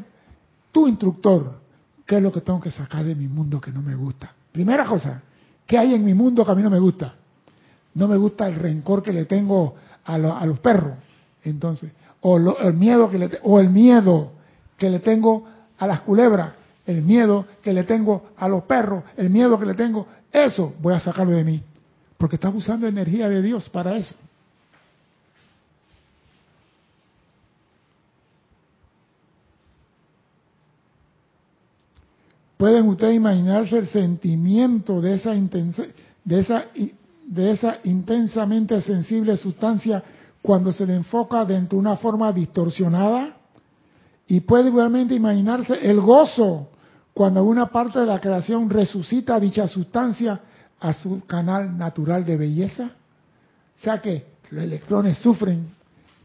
A: tu instructor. ¿Qué es lo que tengo que sacar de mi mundo que no me gusta? Primera cosa, ¿qué hay en mi mundo que a mí no me gusta? No me gusta el rencor que le tengo a, lo- a los perros. Entonces, o lo- el miedo que le o el miedo que le tengo a las culebras, el miedo que le tengo a los perros, el miedo que le tengo, eso voy a sacarlo de mí, porque estás usando energía de Dios para eso. ¿Pueden ustedes imaginarse el sentimiento de esa, intensa, de esa, de esa intensamente sensible sustancia cuando se le enfoca dentro de una forma distorsionada? Y puede igualmente imaginarse el gozo cuando una parte de la creación resucita dicha sustancia a su canal natural de belleza. O sea que los electrones sufren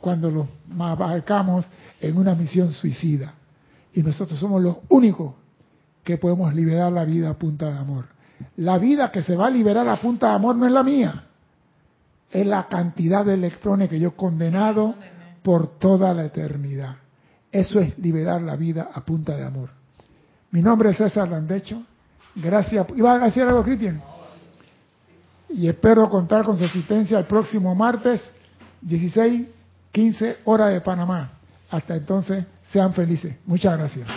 A: cuando los abarcamos en una misión suicida. Y nosotros somos los únicos que podemos liberar la vida a punta de amor. La vida que se va a liberar a punta de amor no es la mía, es la cantidad de electrones que yo he condenado por toda la eternidad. Eso es liberar la vida a punta de amor. Mi nombre es César Landecho. Gracias. ¿Iba a decir algo, Cristian? Y espero contar con su asistencia el próximo martes, 16, 15 horas de Panamá. Hasta entonces, sean felices. Muchas gracias.